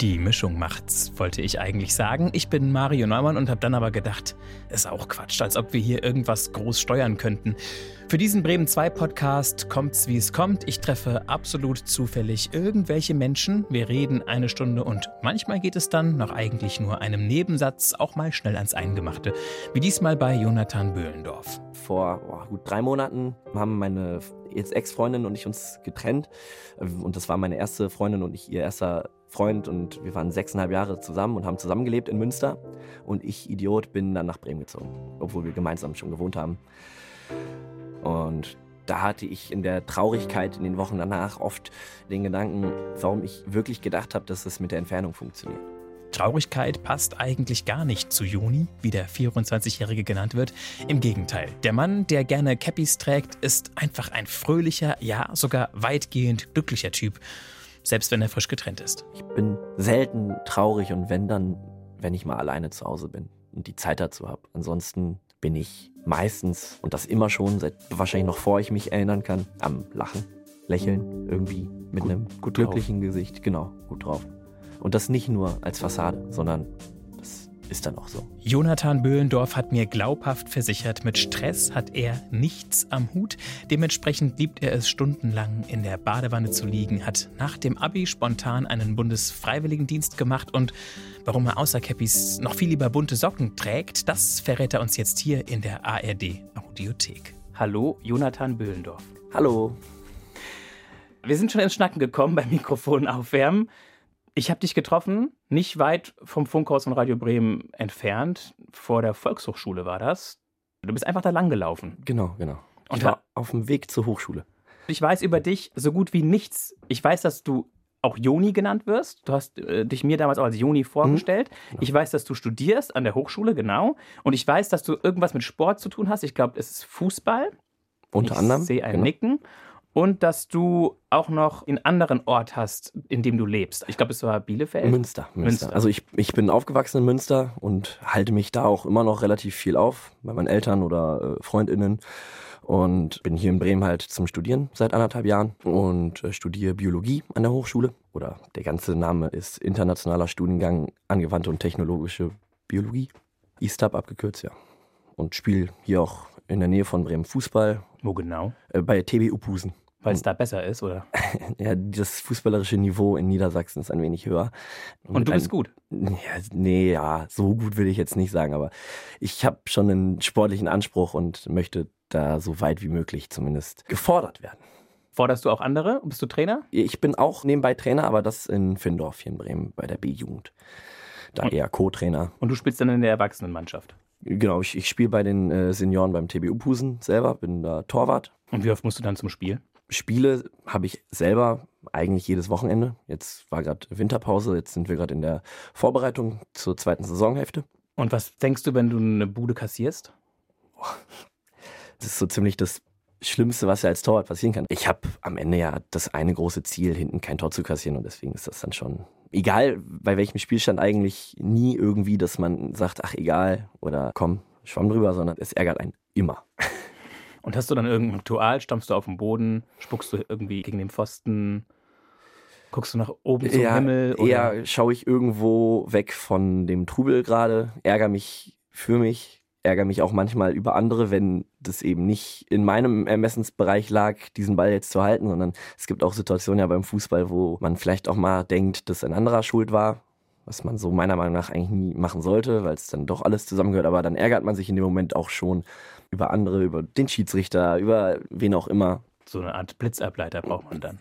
Die Mischung macht's, wollte ich eigentlich sagen. Ich bin Mario Neumann und habe dann aber gedacht, ist auch Quatsch, als ob wir hier irgendwas groß steuern könnten. Für diesen Bremen 2 Podcast kommt's wie es kommt. Ich treffe absolut zufällig irgendwelche Menschen. Wir reden eine Stunde und manchmal geht es dann nach eigentlich nur einem Nebensatz auch mal schnell ans Eingemachte. Wie diesmal bei Jonathan Böhlendorf. Vor oh, gut drei Monaten haben meine jetzt Ex-Freundin und ich uns getrennt. Und das war meine erste Freundin und ich ihr erster Freund und wir waren sechseinhalb Jahre zusammen und haben zusammengelebt in Münster. Und ich, Idiot, bin dann nach Bremen gezogen, obwohl wir gemeinsam schon gewohnt haben. Und da hatte ich in der Traurigkeit in den Wochen danach oft den Gedanken, warum ich wirklich gedacht habe, dass es mit der Entfernung funktioniert. Traurigkeit passt eigentlich gar nicht zu Juni, wie der 24-Jährige genannt wird. Im Gegenteil, der Mann, der gerne Cappies trägt, ist einfach ein fröhlicher, ja sogar weitgehend glücklicher Typ selbst wenn er frisch getrennt ist. Ich bin selten traurig und wenn dann, wenn ich mal alleine zu Hause bin und die Zeit dazu habe. Ansonsten bin ich meistens, und das immer schon, seit wahrscheinlich noch vor ich mich erinnern kann, am Lachen, Lächeln, irgendwie mit gut, einem gut glücklichen drauf. Gesicht. Genau, gut drauf. Und das nicht nur als Fassade, sondern ist dann auch so. Jonathan Böhlendorf hat mir glaubhaft versichert, mit Stress hat er nichts am Hut. Dementsprechend liebt er es stundenlang in der Badewanne zu liegen, hat nach dem Abi spontan einen Bundesfreiwilligendienst gemacht und warum er außer Cappies noch viel lieber bunte Socken trägt, das verrät er uns jetzt hier in der ARD Audiothek. Hallo, Jonathan Böhlendorf. Hallo. Wir sind schon ins Schnacken gekommen beim Mikrofon aufwärmen. Ich habe dich getroffen, nicht weit vom Funkhaus von Radio Bremen entfernt. Vor der Volkshochschule war das. Du bist einfach da lang gelaufen. Genau, genau. Und ich war auf dem Weg zur Hochschule. Ich weiß über dich so gut wie nichts. Ich weiß, dass du auch Joni genannt wirst. Du hast äh, dich mir damals auch als Joni vorgestellt. Mhm. Ich weiß, dass du studierst an der Hochschule, genau. Und ich weiß, dass du irgendwas mit Sport zu tun hast. Ich glaube, es ist Fußball. Unter ich anderem. Ich sehe ein genau. Nicken und dass du auch noch einen anderen Ort hast, in dem du lebst. Ich glaube, es war Bielefeld. Münster, Münster. Münster. Also ich, ich bin aufgewachsen in Münster und halte mich da auch immer noch relativ viel auf, bei meinen Eltern oder äh, Freundinnen. Und bin hier in Bremen halt zum Studieren seit anderthalb Jahren und äh, studiere Biologie an der Hochschule. Oder der ganze Name ist Internationaler Studiengang Angewandte und Technologische Biologie. ISTAB abgekürzt, ja. Und spiele hier auch in der Nähe von Bremen Fußball. Wo genau? Äh, bei TB Upusen. Weil es da besser ist, oder? ja, das fußballerische Niveau in Niedersachsen ist ein wenig höher. Und, Und du bist gut? Ja, nee, ja, so gut will ich jetzt nicht sagen, aber ich habe schon einen sportlichen Anspruch und möchte da so weit wie möglich zumindest gefordert werden. Forderst du auch andere? Bist du Trainer? Ich bin auch nebenbei Trainer, aber das in Findorf hier in Bremen bei der B-Jugend. Da Und eher Co-Trainer. Und du spielst dann in der Erwachsenenmannschaft? Genau, ich, ich spiele bei den äh, Senioren beim TBU Pusen selber, bin da Torwart. Und wie oft musst du dann zum Spiel? Spiele habe ich selber eigentlich jedes Wochenende. Jetzt war gerade Winterpause, jetzt sind wir gerade in der Vorbereitung zur zweiten Saisonhälfte. Und was denkst du, wenn du eine Bude kassierst? Das ist so ziemlich das Schlimmste, was ja als Torwart passieren kann. Ich habe am Ende ja das eine große Ziel, hinten kein Tor zu kassieren und deswegen ist das dann schon egal, bei welchem Spielstand eigentlich nie irgendwie, dass man sagt, ach egal oder komm, schwamm drüber, sondern es ärgert einen immer. Und hast du dann irgendein Ritual? Stammst du auf den Boden? Spuckst du irgendwie gegen den Pfosten? Guckst du nach oben zum ja, Himmel? Oder? Eher schaue ich irgendwo weg von dem Trubel gerade, ärgere mich für mich, ärgere mich auch manchmal über andere, wenn das eben nicht in meinem Ermessensbereich lag, diesen Ball jetzt zu halten, sondern es gibt auch Situationen ja beim Fußball, wo man vielleicht auch mal denkt, dass ein anderer schuld war, was man so meiner Meinung nach eigentlich nie machen sollte, weil es dann doch alles zusammengehört, aber dann ärgert man sich in dem Moment auch schon über andere, über den Schiedsrichter, über wen auch immer. So eine Art Blitzableiter braucht man dann.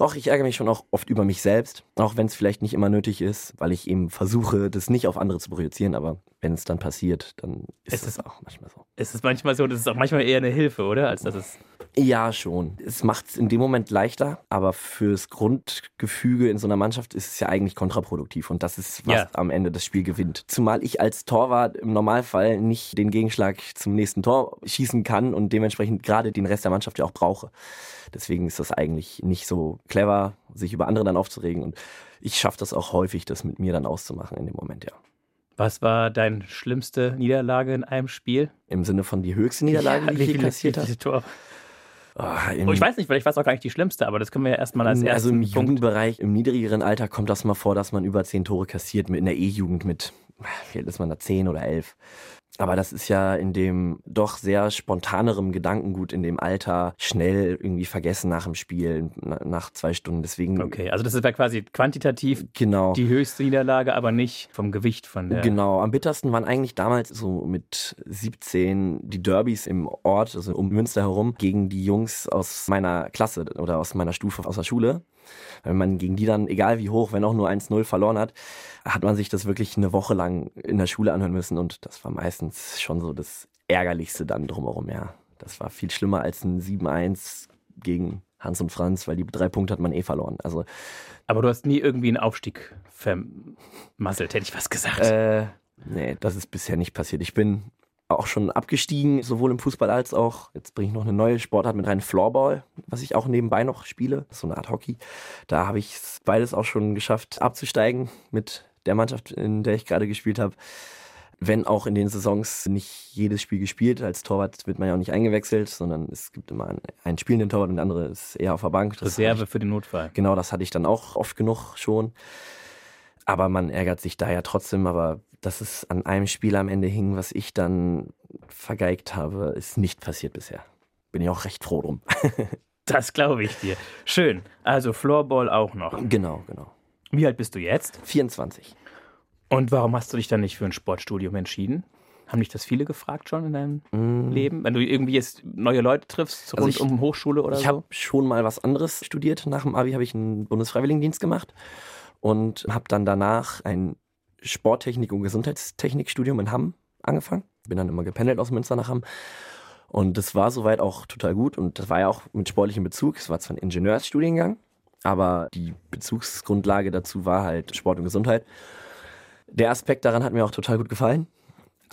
Och, ich ärgere mich schon auch oft über mich selbst, auch wenn es vielleicht nicht immer nötig ist, weil ich eben versuche, das nicht auf andere zu projizieren, aber wenn es dann passiert, dann ist es, es auch manchmal so. Es ist manchmal so, das ist auch manchmal eher eine Hilfe, oder? Als dass es ja, schon. Es macht es in dem Moment leichter, aber fürs Grundgefüge in so einer Mannschaft ist es ja eigentlich kontraproduktiv und das ist, was ja. am Ende das Spiel gewinnt. Zumal ich als Torwart im Normalfall nicht den Gegenschlag zum nächsten Tor schießen kann und dementsprechend gerade den Rest der Mannschaft ja auch brauche. Deswegen ist das eigentlich nicht so clever, sich über andere dann aufzuregen und ich schaffe das auch häufig, das mit mir dann auszumachen in dem Moment, ja. Was war deine schlimmste Niederlage in einem Spiel? Im Sinne von die höchste Niederlage, ja, die ich je kassiert habe? Oh, oh, ich weiß nicht, vielleicht war es auch gar nicht die schlimmste, aber das können wir ja erstmal als erstes. Also im Punkt. Jugendbereich, im niedrigeren Alter kommt das mal vor, dass man über zehn Tore kassiert, mit in der E-Jugend mit, wie alt ist man da, zehn oder elf. Aber das ist ja in dem doch sehr spontanerem Gedankengut in dem Alter schnell irgendwie vergessen nach dem Spiel, nach zwei Stunden. Deswegen. Okay, also das ist ja quasi quantitativ genau. die höchste Niederlage, aber nicht vom Gewicht von der. Genau, am bittersten waren eigentlich damals so mit 17 die Derbys im Ort, also um Münster herum, gegen die Jungs aus meiner Klasse oder aus meiner Stufe aus der Schule. Wenn man gegen die dann, egal wie hoch, wenn auch nur 1-0 verloren hat, hat man sich das wirklich eine Woche lang in der Schule anhören müssen und das war meistens schon so das Ärgerlichste dann drumherum, ja. Das war viel schlimmer als ein 7-1 gegen Hans und Franz, weil die drei Punkte hat man eh verloren. Also, Aber du hast nie irgendwie einen Aufstieg vermasselt, hätte ich was gesagt. Äh, nee, das ist bisher nicht passiert. Ich bin auch schon abgestiegen, sowohl im Fußball als auch, jetzt bringe ich noch eine neue Sportart mit rein, Floorball, was ich auch nebenbei noch spiele, so eine Art Hockey. Da habe ich beides auch schon geschafft abzusteigen mit der Mannschaft, in der ich gerade gespielt habe. Wenn auch in den Saisons nicht jedes Spiel gespielt. Als Torwart wird man ja auch nicht eingewechselt, sondern es gibt immer einen, einen spielenden Torwart und der andere ist eher auf der Bank. Das Reserve ich, für den Notfall. Genau, das hatte ich dann auch oft genug schon. Aber man ärgert sich da ja trotzdem. Aber dass es an einem Spiel am Ende hing, was ich dann vergeigt habe, ist nicht passiert bisher. Bin ich auch recht froh drum. das glaube ich dir. Schön. Also Floorball auch noch. Genau, genau. Wie alt bist du jetzt? 24. Und warum hast du dich dann nicht für ein Sportstudium entschieden? Haben dich das viele gefragt schon in deinem mm. Leben? Wenn du irgendwie jetzt neue Leute triffst, also rund ich, um Hochschule oder ich so? Ich habe schon mal was anderes studiert. Nach dem Abi habe ich einen Bundesfreiwilligendienst gemacht und habe dann danach ein Sporttechnik- und Gesundheitstechnikstudium in Hamm angefangen. Bin dann immer gependelt aus Münster nach Hamm. Und das war soweit auch total gut und das war ja auch mit sportlichem Bezug. Es war zwar ein Ingenieursstudiengang, aber die Bezugsgrundlage dazu war halt Sport und Gesundheit. Der Aspekt daran hat mir auch total gut gefallen.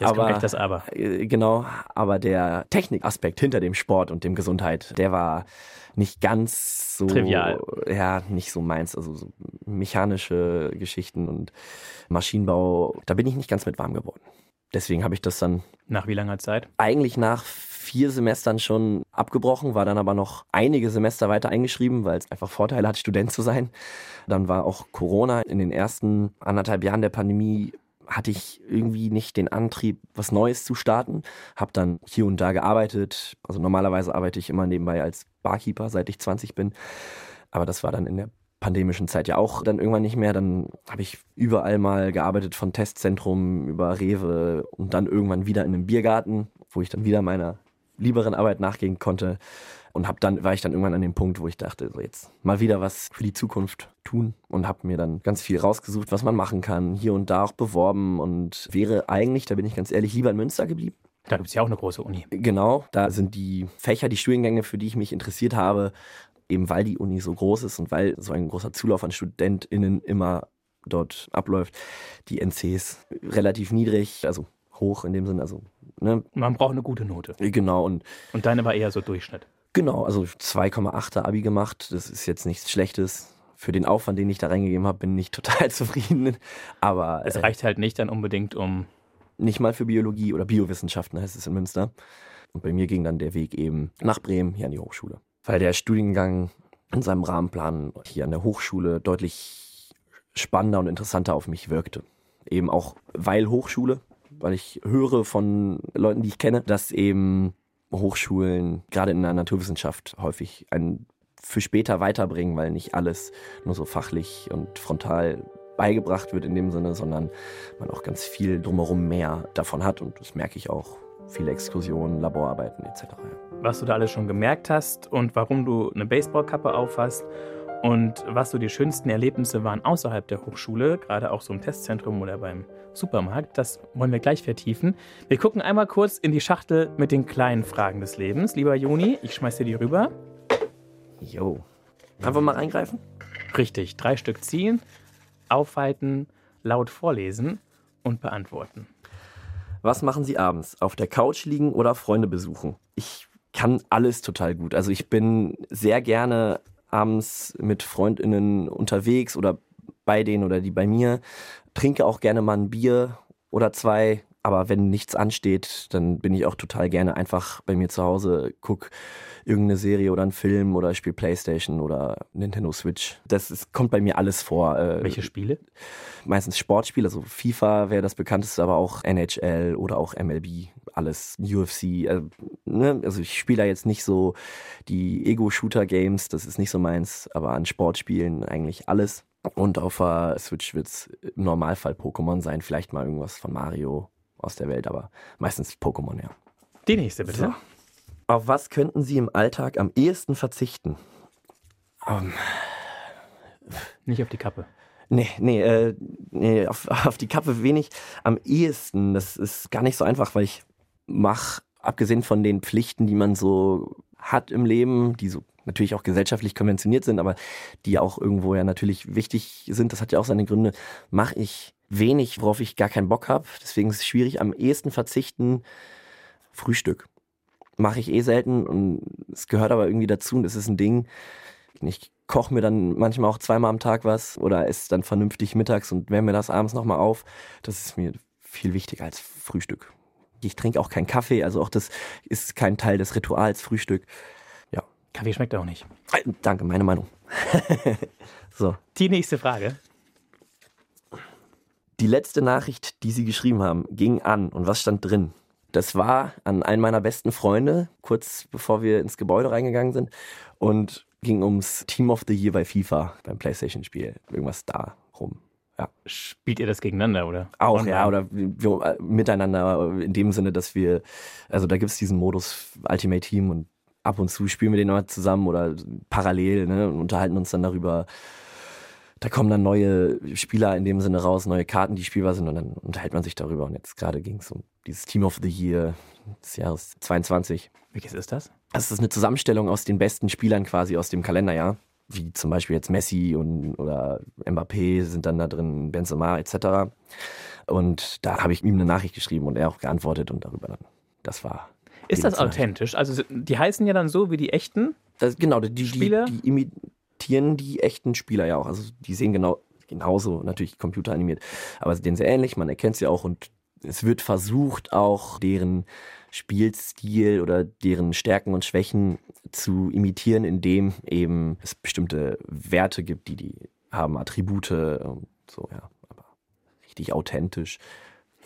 Jetzt aber, kommt das Aber. Äh, genau, aber der Technikaspekt hinter dem Sport und dem Gesundheit, der war nicht ganz so trivial. Ja, nicht so meins. Also so mechanische Geschichten und Maschinenbau, da bin ich nicht ganz mit warm geworden. Deswegen habe ich das dann. Nach wie langer Zeit? Eigentlich nach vier Semestern schon abgebrochen, war dann aber noch einige Semester weiter eingeschrieben, weil es einfach Vorteile hat, Student zu sein. Dann war auch Corona in den ersten anderthalb Jahren der Pandemie hatte ich irgendwie nicht den Antrieb, was Neues zu starten. Habe dann hier und da gearbeitet. Also normalerweise arbeite ich immer nebenbei als Barkeeper, seit ich 20 bin. Aber das war dann in der pandemischen Zeit ja auch dann irgendwann nicht mehr. Dann habe ich überall mal gearbeitet, von Testzentrum über Rewe und dann irgendwann wieder in einem Biergarten, wo ich dann wieder meiner lieberen Arbeit nachgehen konnte. Und hab dann war ich dann irgendwann an dem Punkt, wo ich dachte, so jetzt mal wieder was für die Zukunft tun und habe mir dann ganz viel rausgesucht, was man machen kann, hier und da auch beworben und wäre eigentlich, da bin ich ganz ehrlich, lieber in Münster geblieben. Da gibt es ja auch eine große Uni. Genau, da sind die Fächer, die Studiengänge, für die ich mich interessiert habe, eben weil die Uni so groß ist und weil so ein großer Zulauf an StudentInnen immer dort abläuft, die NCs relativ niedrig, also hoch in dem Sinne, also ne? Man braucht eine gute Note. Genau. Und, und deine war eher so Durchschnitt. Genau, also 2,8er Abi gemacht. Das ist jetzt nichts Schlechtes. Für den Aufwand, den ich da reingegeben habe, bin ich total zufrieden. Aber es reicht halt nicht dann unbedingt um. Nicht mal für Biologie oder Biowissenschaften heißt es in Münster. Und bei mir ging dann der Weg eben nach Bremen hier an die Hochschule. Weil der Studiengang in seinem Rahmenplan hier an der Hochschule deutlich spannender und interessanter auf mich wirkte. Eben auch weil Hochschule, weil ich höre von Leuten, die ich kenne, dass eben Hochschulen, gerade in der Naturwissenschaft, häufig ein für später weiterbringen, weil nicht alles nur so fachlich und frontal beigebracht wird in dem Sinne, sondern man auch ganz viel drumherum mehr davon hat und das merke ich auch. Viele Exkursionen, Laborarbeiten etc. Was du da alles schon gemerkt hast und warum du eine Baseballkappe aufhast und was so die schönsten Erlebnisse waren außerhalb der Hochschule, gerade auch so im Testzentrum oder beim Supermarkt, das wollen wir gleich vertiefen. Wir gucken einmal kurz in die Schachtel mit den kleinen Fragen des Lebens. Lieber Juni, ich schmeiß dir die rüber. Jo. Einfach mal reingreifen? Richtig. Drei Stück ziehen, aufhalten, laut vorlesen und beantworten. Was machen Sie abends? Auf der Couch liegen oder Freunde besuchen? Ich kann alles total gut. Also ich bin sehr gerne abends mit Freundinnen unterwegs oder bei denen oder die bei mir. Trinke auch gerne mal ein Bier oder zwei Aber wenn nichts ansteht, dann bin ich auch total gerne einfach bei mir zu Hause, guck irgendeine Serie oder einen Film oder spiele Playstation oder Nintendo Switch. Das ist, kommt bei mir alles vor. Äh, Welche Spiele? Meistens Sportspiele, also FIFA wäre das bekannteste, aber auch NHL oder auch MLB, alles UFC. Äh, ne? Also ich spiele da jetzt nicht so die Ego-Shooter-Games, das ist nicht so meins, aber an Sportspielen eigentlich alles. Und auf der Switch wird es im Normalfall Pokémon sein, vielleicht mal irgendwas von Mario aus der Welt, aber meistens Pokémon, ja. Die nächste bitte. So. Auf was könnten Sie im Alltag am ehesten verzichten? Um, Nicht auf die Kappe. Nee, nee, äh, nee auf, auf die Kappe wenig. Am ehesten, das ist gar nicht so einfach, weil ich mache, abgesehen von den Pflichten, die man so hat im Leben, die so natürlich auch gesellschaftlich konventioniert sind, aber die auch irgendwo ja natürlich wichtig sind, das hat ja auch seine Gründe, mache ich wenig, worauf ich gar keinen Bock habe. Deswegen ist es schwierig, am ehesten verzichten Frühstück. Mache ich eh selten und es gehört aber irgendwie dazu und es ist ein Ding. Ich koche mir dann manchmal auch zweimal am Tag was oder esse dann vernünftig mittags und wärme mir das abends nochmal auf. Das ist mir viel wichtiger als Frühstück. Ich trinke auch keinen Kaffee, also auch das ist kein Teil des Rituals Frühstück. Ja. Kaffee schmeckt auch nicht. Äh, danke, meine Meinung. so. Die nächste Frage. Die letzte Nachricht, die Sie geschrieben haben, ging an. Und was stand drin? Das war an einen meiner besten Freunde, kurz bevor wir ins Gebäude reingegangen sind. Und ging ums Team of the Year bei FIFA, beim PlayStation-Spiel. Irgendwas da rum. Ja. Spielt ihr das gegeneinander, oder? Auch, Online? ja, oder wir, miteinander in dem Sinne, dass wir, also da gibt es diesen Modus Ultimate Team und ab und zu spielen wir den mal zusammen oder parallel ne, und unterhalten uns dann darüber, da kommen dann neue Spieler in dem Sinne raus, neue Karten, die spielbar sind und dann unterhält man sich darüber. Und jetzt gerade ging es um dieses Team of the Year des Jahres 22. Welches ist das? Das ist eine Zusammenstellung aus den besten Spielern quasi aus dem Kalenderjahr. Wie zum Beispiel jetzt Messi und, oder Mbappé sind dann da drin, Benzema etc. Und da habe ich ihm eine Nachricht geschrieben und er auch geantwortet und darüber dann. Das war. Ist das authentisch? Also die heißen ja dann so wie die echten? Das, genau, die, die, Spieler? die, die imitieren die echten Spieler ja auch. Also die sehen genau genauso natürlich computeranimiert, aber sie sehen sehr ähnlich. Man erkennt sie auch und es wird versucht auch deren Spielstil oder deren Stärken und Schwächen zu imitieren, indem eben es bestimmte Werte gibt, die die haben, Attribute und so, ja. Aber richtig authentisch.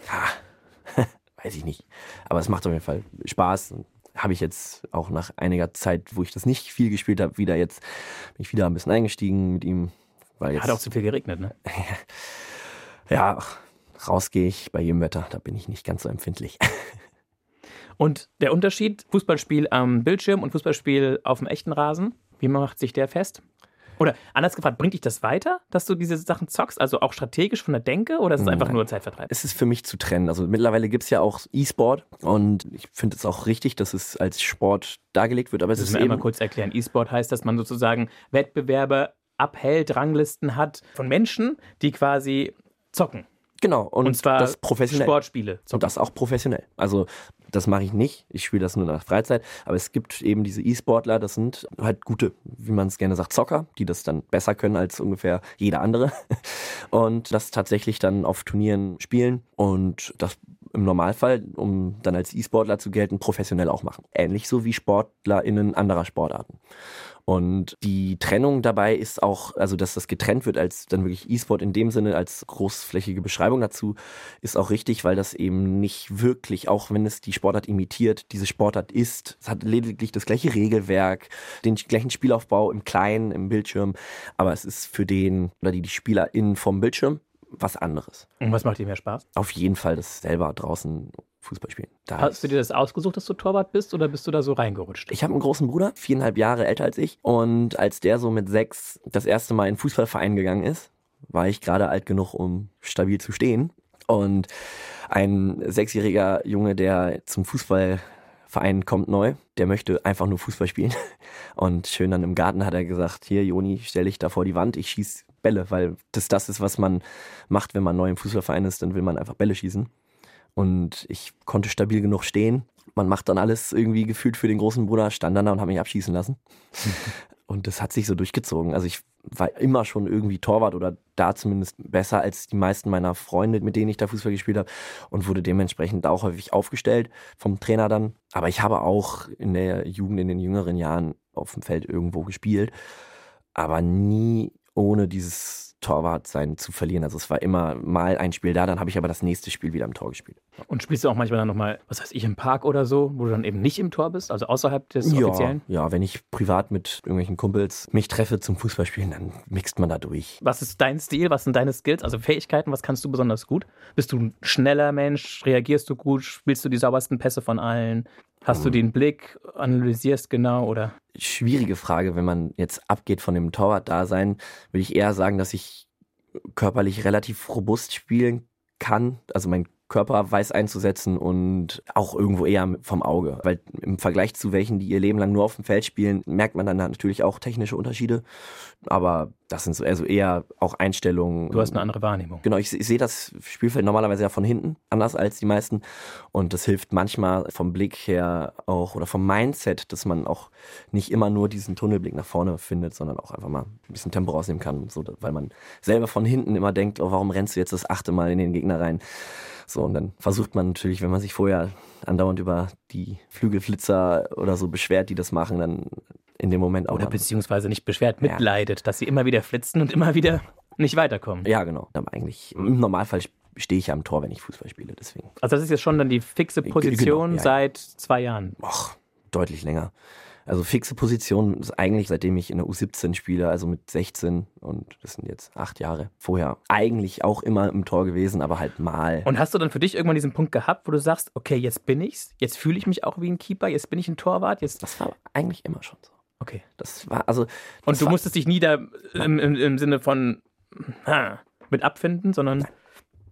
Ja, weiß ich nicht. Aber es macht auf jeden Fall Spaß. Und habe ich jetzt auch nach einiger Zeit, wo ich das nicht viel gespielt habe, wieder jetzt bin ich wieder ein bisschen eingestiegen mit ihm. Weil jetzt, Hat auch zu viel geregnet, ne? ja, rausgehe ich bei jedem Wetter, da bin ich nicht ganz so empfindlich. Und der Unterschied, Fußballspiel am Bildschirm und Fußballspiel auf dem echten Rasen, wie macht sich der fest? Oder anders gefragt, bringt dich das weiter, dass du diese Sachen zockst? Also auch strategisch von der Denke oder ist es einfach nur Zeitvertreib? Es ist für mich zu trennen. Also mittlerweile gibt es ja auch E-Sport und ich finde es auch richtig, dass es als Sport dargelegt wird. Aber es das ist mir einmal kurz erklären. E-Sport heißt, dass man sozusagen Wettbewerbe abhält, Ranglisten hat von Menschen, die quasi zocken. Genau, und, und zwar das professionell. Sportspiele. Zocken. Und das auch professionell. Also das mache ich nicht. Ich spiele das nur nach Freizeit. Aber es gibt eben diese E-Sportler, das sind halt gute, wie man es gerne sagt, Zocker, die das dann besser können als ungefähr jeder andere. Und das tatsächlich dann auf Turnieren spielen und das im Normalfall, um dann als E-Sportler zu gelten, professionell auch machen. Ähnlich so wie SportlerInnen anderer Sportarten. Und die Trennung dabei ist auch, also dass das getrennt wird als dann wirklich E-Sport in dem Sinne als großflächige Beschreibung dazu, ist auch richtig, weil das eben nicht wirklich, auch wenn es die Sportart imitiert, diese Sportart ist. Es hat lediglich das gleiche Regelwerk, den gleichen Spielaufbau im Kleinen, im Bildschirm, aber es ist für den oder die, die SpielerInnen vom Bildschirm was anderes. Und was macht dir mehr Spaß? Auf jeden Fall das selber draußen Fußball spielen. Da Hast du dir das ausgesucht, dass du Torwart bist oder bist du da so reingerutscht? Ich habe einen großen Bruder, viereinhalb Jahre älter als ich. Und als der so mit sechs das erste Mal in den Fußballverein gegangen ist, war ich gerade alt genug, um stabil zu stehen. Und ein sechsjähriger Junge, der zum Fußballverein kommt neu, der möchte einfach nur Fußball spielen. Und schön dann im Garten hat er gesagt, hier Joni, stell dich da vor die Wand, ich schieß Bälle, weil das das ist, was man macht, wenn man neu im Fußballverein ist, dann will man einfach Bälle schießen. Und ich konnte stabil genug stehen. Man macht dann alles irgendwie gefühlt für den großen Bruder, stand dann da und hat mich abschießen lassen. Und das hat sich so durchgezogen. Also ich war immer schon irgendwie Torwart oder da zumindest besser als die meisten meiner Freunde, mit denen ich da Fußball gespielt habe und wurde dementsprechend auch häufig aufgestellt vom Trainer dann. Aber ich habe auch in der Jugend, in den jüngeren Jahren auf dem Feld irgendwo gespielt, aber nie ohne dieses Torwart sein zu verlieren. Also es war immer mal ein Spiel da, dann habe ich aber das nächste Spiel wieder im Tor gespielt. Und spielst du auch manchmal dann nochmal, was weiß ich, im Park oder so, wo du dann eben nicht im Tor bist, also außerhalb des ja, offiziellen? Ja, wenn ich privat mit irgendwelchen Kumpels mich treffe zum Fußballspielen, dann mixt man da durch. Was ist dein Stil? Was sind deine Skills, also Fähigkeiten? Was kannst du besonders gut? Bist du ein schneller Mensch? Reagierst du gut? Spielst du die saubersten Pässe von allen? Hast du den Blick, analysierst genau oder? Schwierige Frage, wenn man jetzt abgeht von dem Torwart-Dasein, würde ich eher sagen, dass ich körperlich relativ robust spielen kann. Also mein Körper weiß einzusetzen und auch irgendwo eher vom Auge. Weil im Vergleich zu welchen, die ihr Leben lang nur auf dem Feld spielen, merkt man dann natürlich auch technische Unterschiede. Aber das sind so also eher auch Einstellungen. Du hast eine andere Wahrnehmung. Genau, ich, ich sehe das Spielfeld normalerweise ja von hinten, anders als die meisten. Und das hilft manchmal vom Blick her auch oder vom Mindset, dass man auch nicht immer nur diesen Tunnelblick nach vorne findet, sondern auch einfach mal ein bisschen Tempo rausnehmen kann. So, weil man selber von hinten immer denkt, oh, warum rennst du jetzt das achte Mal in den Gegner rein? So, und dann versucht man natürlich, wenn man sich vorher andauernd über die Flügelflitzer oder so beschwert, die das machen, dann in dem Moment auch. Oder beziehungsweise nicht beschwert, mitleidet, ja. dass sie immer wieder flitzen und immer wieder nicht weiterkommen. Ja, genau. Aber eigentlich im Normalfall stehe ich ja am Tor, wenn ich Fußball spiele, deswegen. Also das ist jetzt schon dann die fixe Position genau, ja, seit zwei Jahren. Och, deutlich länger. Also fixe Position ist eigentlich seitdem ich in der U17 spiele, also mit 16 und das sind jetzt acht Jahre vorher, eigentlich auch immer im Tor gewesen, aber halt mal. Und hast du dann für dich irgendwann diesen Punkt gehabt, wo du sagst, okay, jetzt bin ich's, jetzt fühle ich mich auch wie ein Keeper, jetzt bin ich ein Torwart, jetzt. Das war eigentlich immer schon so. Okay. Das war also. Das und du war, musstest dich nie da im, im, im Sinne von ha, mit abfinden, sondern. Nein.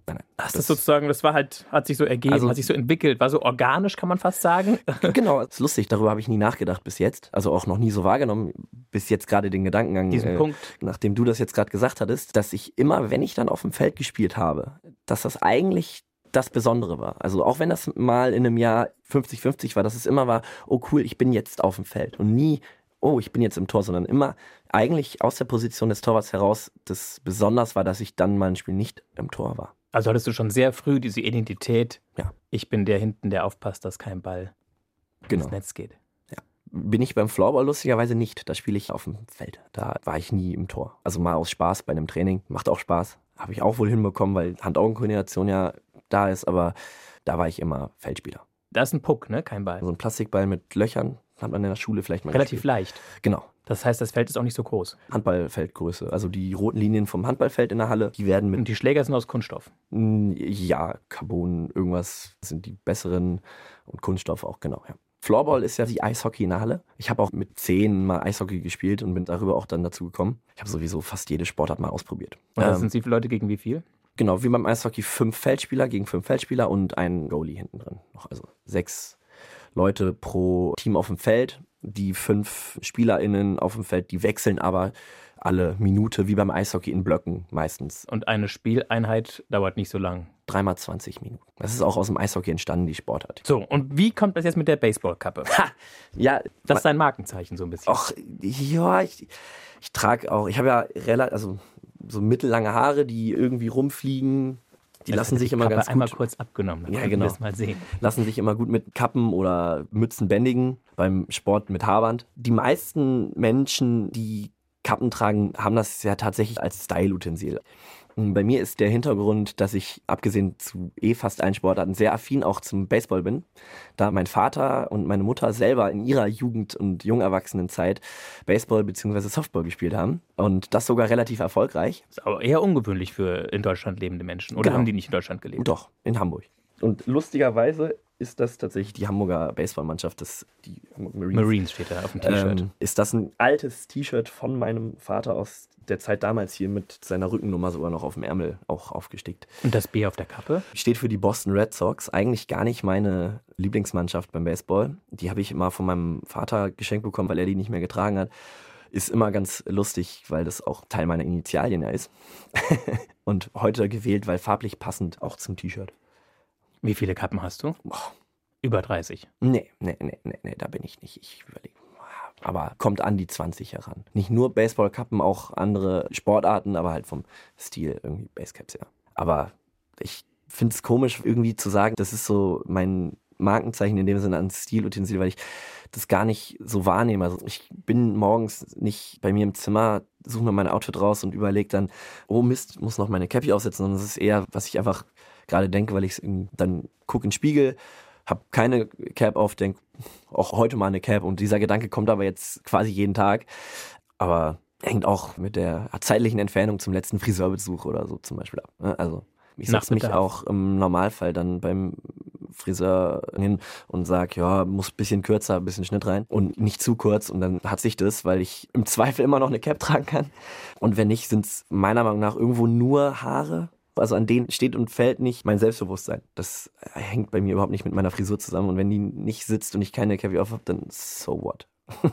Nein, nein. Hast das sozusagen, das war halt, hat sich so ergeben, also, hat sich so entwickelt, war so organisch, kann man fast sagen. Genau, das ist lustig, darüber habe ich nie nachgedacht bis jetzt. Also auch noch nie so wahrgenommen, bis jetzt gerade den Gedankengang, Diesen äh, Punkt. nachdem du das jetzt gerade gesagt hattest, dass ich immer, wenn ich dann auf dem Feld gespielt habe, dass das eigentlich das Besondere war. Also auch wenn das mal in einem Jahr 50-50 war, dass es immer war, oh cool, ich bin jetzt auf dem Feld und nie, oh, ich bin jetzt im Tor, sondern immer eigentlich aus der Position des Torwarts heraus, das besonders war, dass ich dann mal ein Spiel nicht im Tor war. Also hattest du schon sehr früh diese Identität, ja. ich bin der hinten, der aufpasst, dass kein Ball genau. ins Netz geht. Ja. Bin ich beim Floorball lustigerweise nicht. Da spiele ich auf dem Feld. Da war ich nie im Tor. Also mal aus Spaß bei einem Training. Macht auch Spaß. Habe ich auch wohl hinbekommen, weil Hand-Augen-Koordination ja da ist, aber da war ich immer Feldspieler. Da ist ein Puck, ne? Kein Ball. So ein Plastikball mit Löchern, hat man in der Schule vielleicht mal Relativ gespielt. leicht. Genau. Das heißt, das Feld ist auch nicht so groß. Handballfeldgröße. Also die roten Linien vom Handballfeld in der Halle, die werden mit. Und die Schläger sind aus Kunststoff? Ja, Carbon, irgendwas sind die besseren und Kunststoff auch, genau, ja. Floorball ist ja wie Eishockey in der Halle. Ich habe auch mit zehn mal Eishockey gespielt und bin darüber auch dann dazu gekommen. Ich habe sowieso fast jede Sportart mal ausprobiert. Und das ähm, sind wie viele Leute gegen wie viel? Genau, wie beim Eishockey fünf Feldspieler gegen fünf Feldspieler und ein Goalie hinten drin. Also sechs Leute pro Team auf dem Feld die fünf SpielerInnen auf dem Feld, die wechseln aber alle Minute, wie beim Eishockey in Blöcken meistens. Und eine Spieleinheit dauert nicht so lang. Dreimal 20 Minuten. Das ist auch aus dem Eishockey entstanden, die Sportart. So, und wie kommt das jetzt mit der Baseballkappe? ja. Das ist dein Markenzeichen so ein bisschen. Ach, ja, ich, ich trage auch, ich habe ja relativ, also so mittellange Haare, die irgendwie rumfliegen. Die das lassen sich immer Kappe ganz gut. einmal kurz abgenommen, dann ja, genau. wir mal sehen. Lassen sich immer gut mit Kappen oder Mützen bändigen beim Sport mit Haarband. Die meisten Menschen, die Kappen tragen, haben das ja tatsächlich als Style-Utensil. Bei mir ist der Hintergrund, dass ich abgesehen zu eh fast allen Sportarten sehr affin auch zum Baseball bin, da mein Vater und meine Mutter selber in ihrer Jugend- und Jungerwachsenenzeit Baseball bzw. Softball gespielt haben und das sogar relativ erfolgreich. Das ist aber eher ungewöhnlich für in Deutschland lebende Menschen oder genau. haben die nicht in Deutschland gelebt? Doch, in Hamburg. Und lustigerweise ist das tatsächlich die Hamburger Baseballmannschaft, das, die Marines. Marines steht da auf dem T-Shirt. Ähm, ist das ein altes T-Shirt von meinem Vater aus der Zeit damals hier mit seiner Rückennummer sogar noch auf dem Ärmel auch aufgestickt. Und das B auf der Kappe? Steht für die Boston Red Sox. Eigentlich gar nicht meine Lieblingsmannschaft beim Baseball. Die habe ich immer von meinem Vater geschenkt bekommen, weil er die nicht mehr getragen hat. Ist immer ganz lustig, weil das auch Teil meiner Initialien ja ist. Und heute gewählt, weil farblich passend auch zum T-Shirt. Wie viele Kappen hast du? Boah. Über 30? Nee, nee, nee, nee, nee, da bin ich nicht. Ich überlege. aber kommt an die 20 heran. Nicht nur Baseballkappen, auch andere Sportarten, aber halt vom Stil irgendwie Basecaps, ja. Aber ich finde es komisch, irgendwie zu sagen, das ist so mein Markenzeichen in dem Sinne an Stilutensil, weil ich das gar nicht so wahrnehme. Also ich bin morgens nicht bei mir im Zimmer, suche mir mein Outfit raus und überlege dann, oh Mist, muss noch meine Cappy aufsetzen. Und das ist eher, was ich einfach gerade denke, weil ich dann gucke in den Spiegel, habe keine Cap auf, denke, auch heute mal eine Cap. Und dieser Gedanke kommt aber jetzt quasi jeden Tag. Aber hängt auch mit der zeitlichen Entfernung zum letzten Friseurbesuch oder so zum Beispiel ab. Ne? Also ich setze mich auch im Normalfall dann beim Friseur hin und sag, ja, muss ein bisschen kürzer, ein bisschen Schnitt rein und nicht zu kurz und dann hat sich das, weil ich im Zweifel immer noch eine Cap tragen kann. Und wenn nicht, sind es meiner Meinung nach irgendwo nur Haare. Also an denen steht und fällt nicht mein Selbstbewusstsein. Das hängt bei mir überhaupt nicht mit meiner Frisur zusammen. Und wenn die nicht sitzt und ich keine Cappy auf habe, dann so what.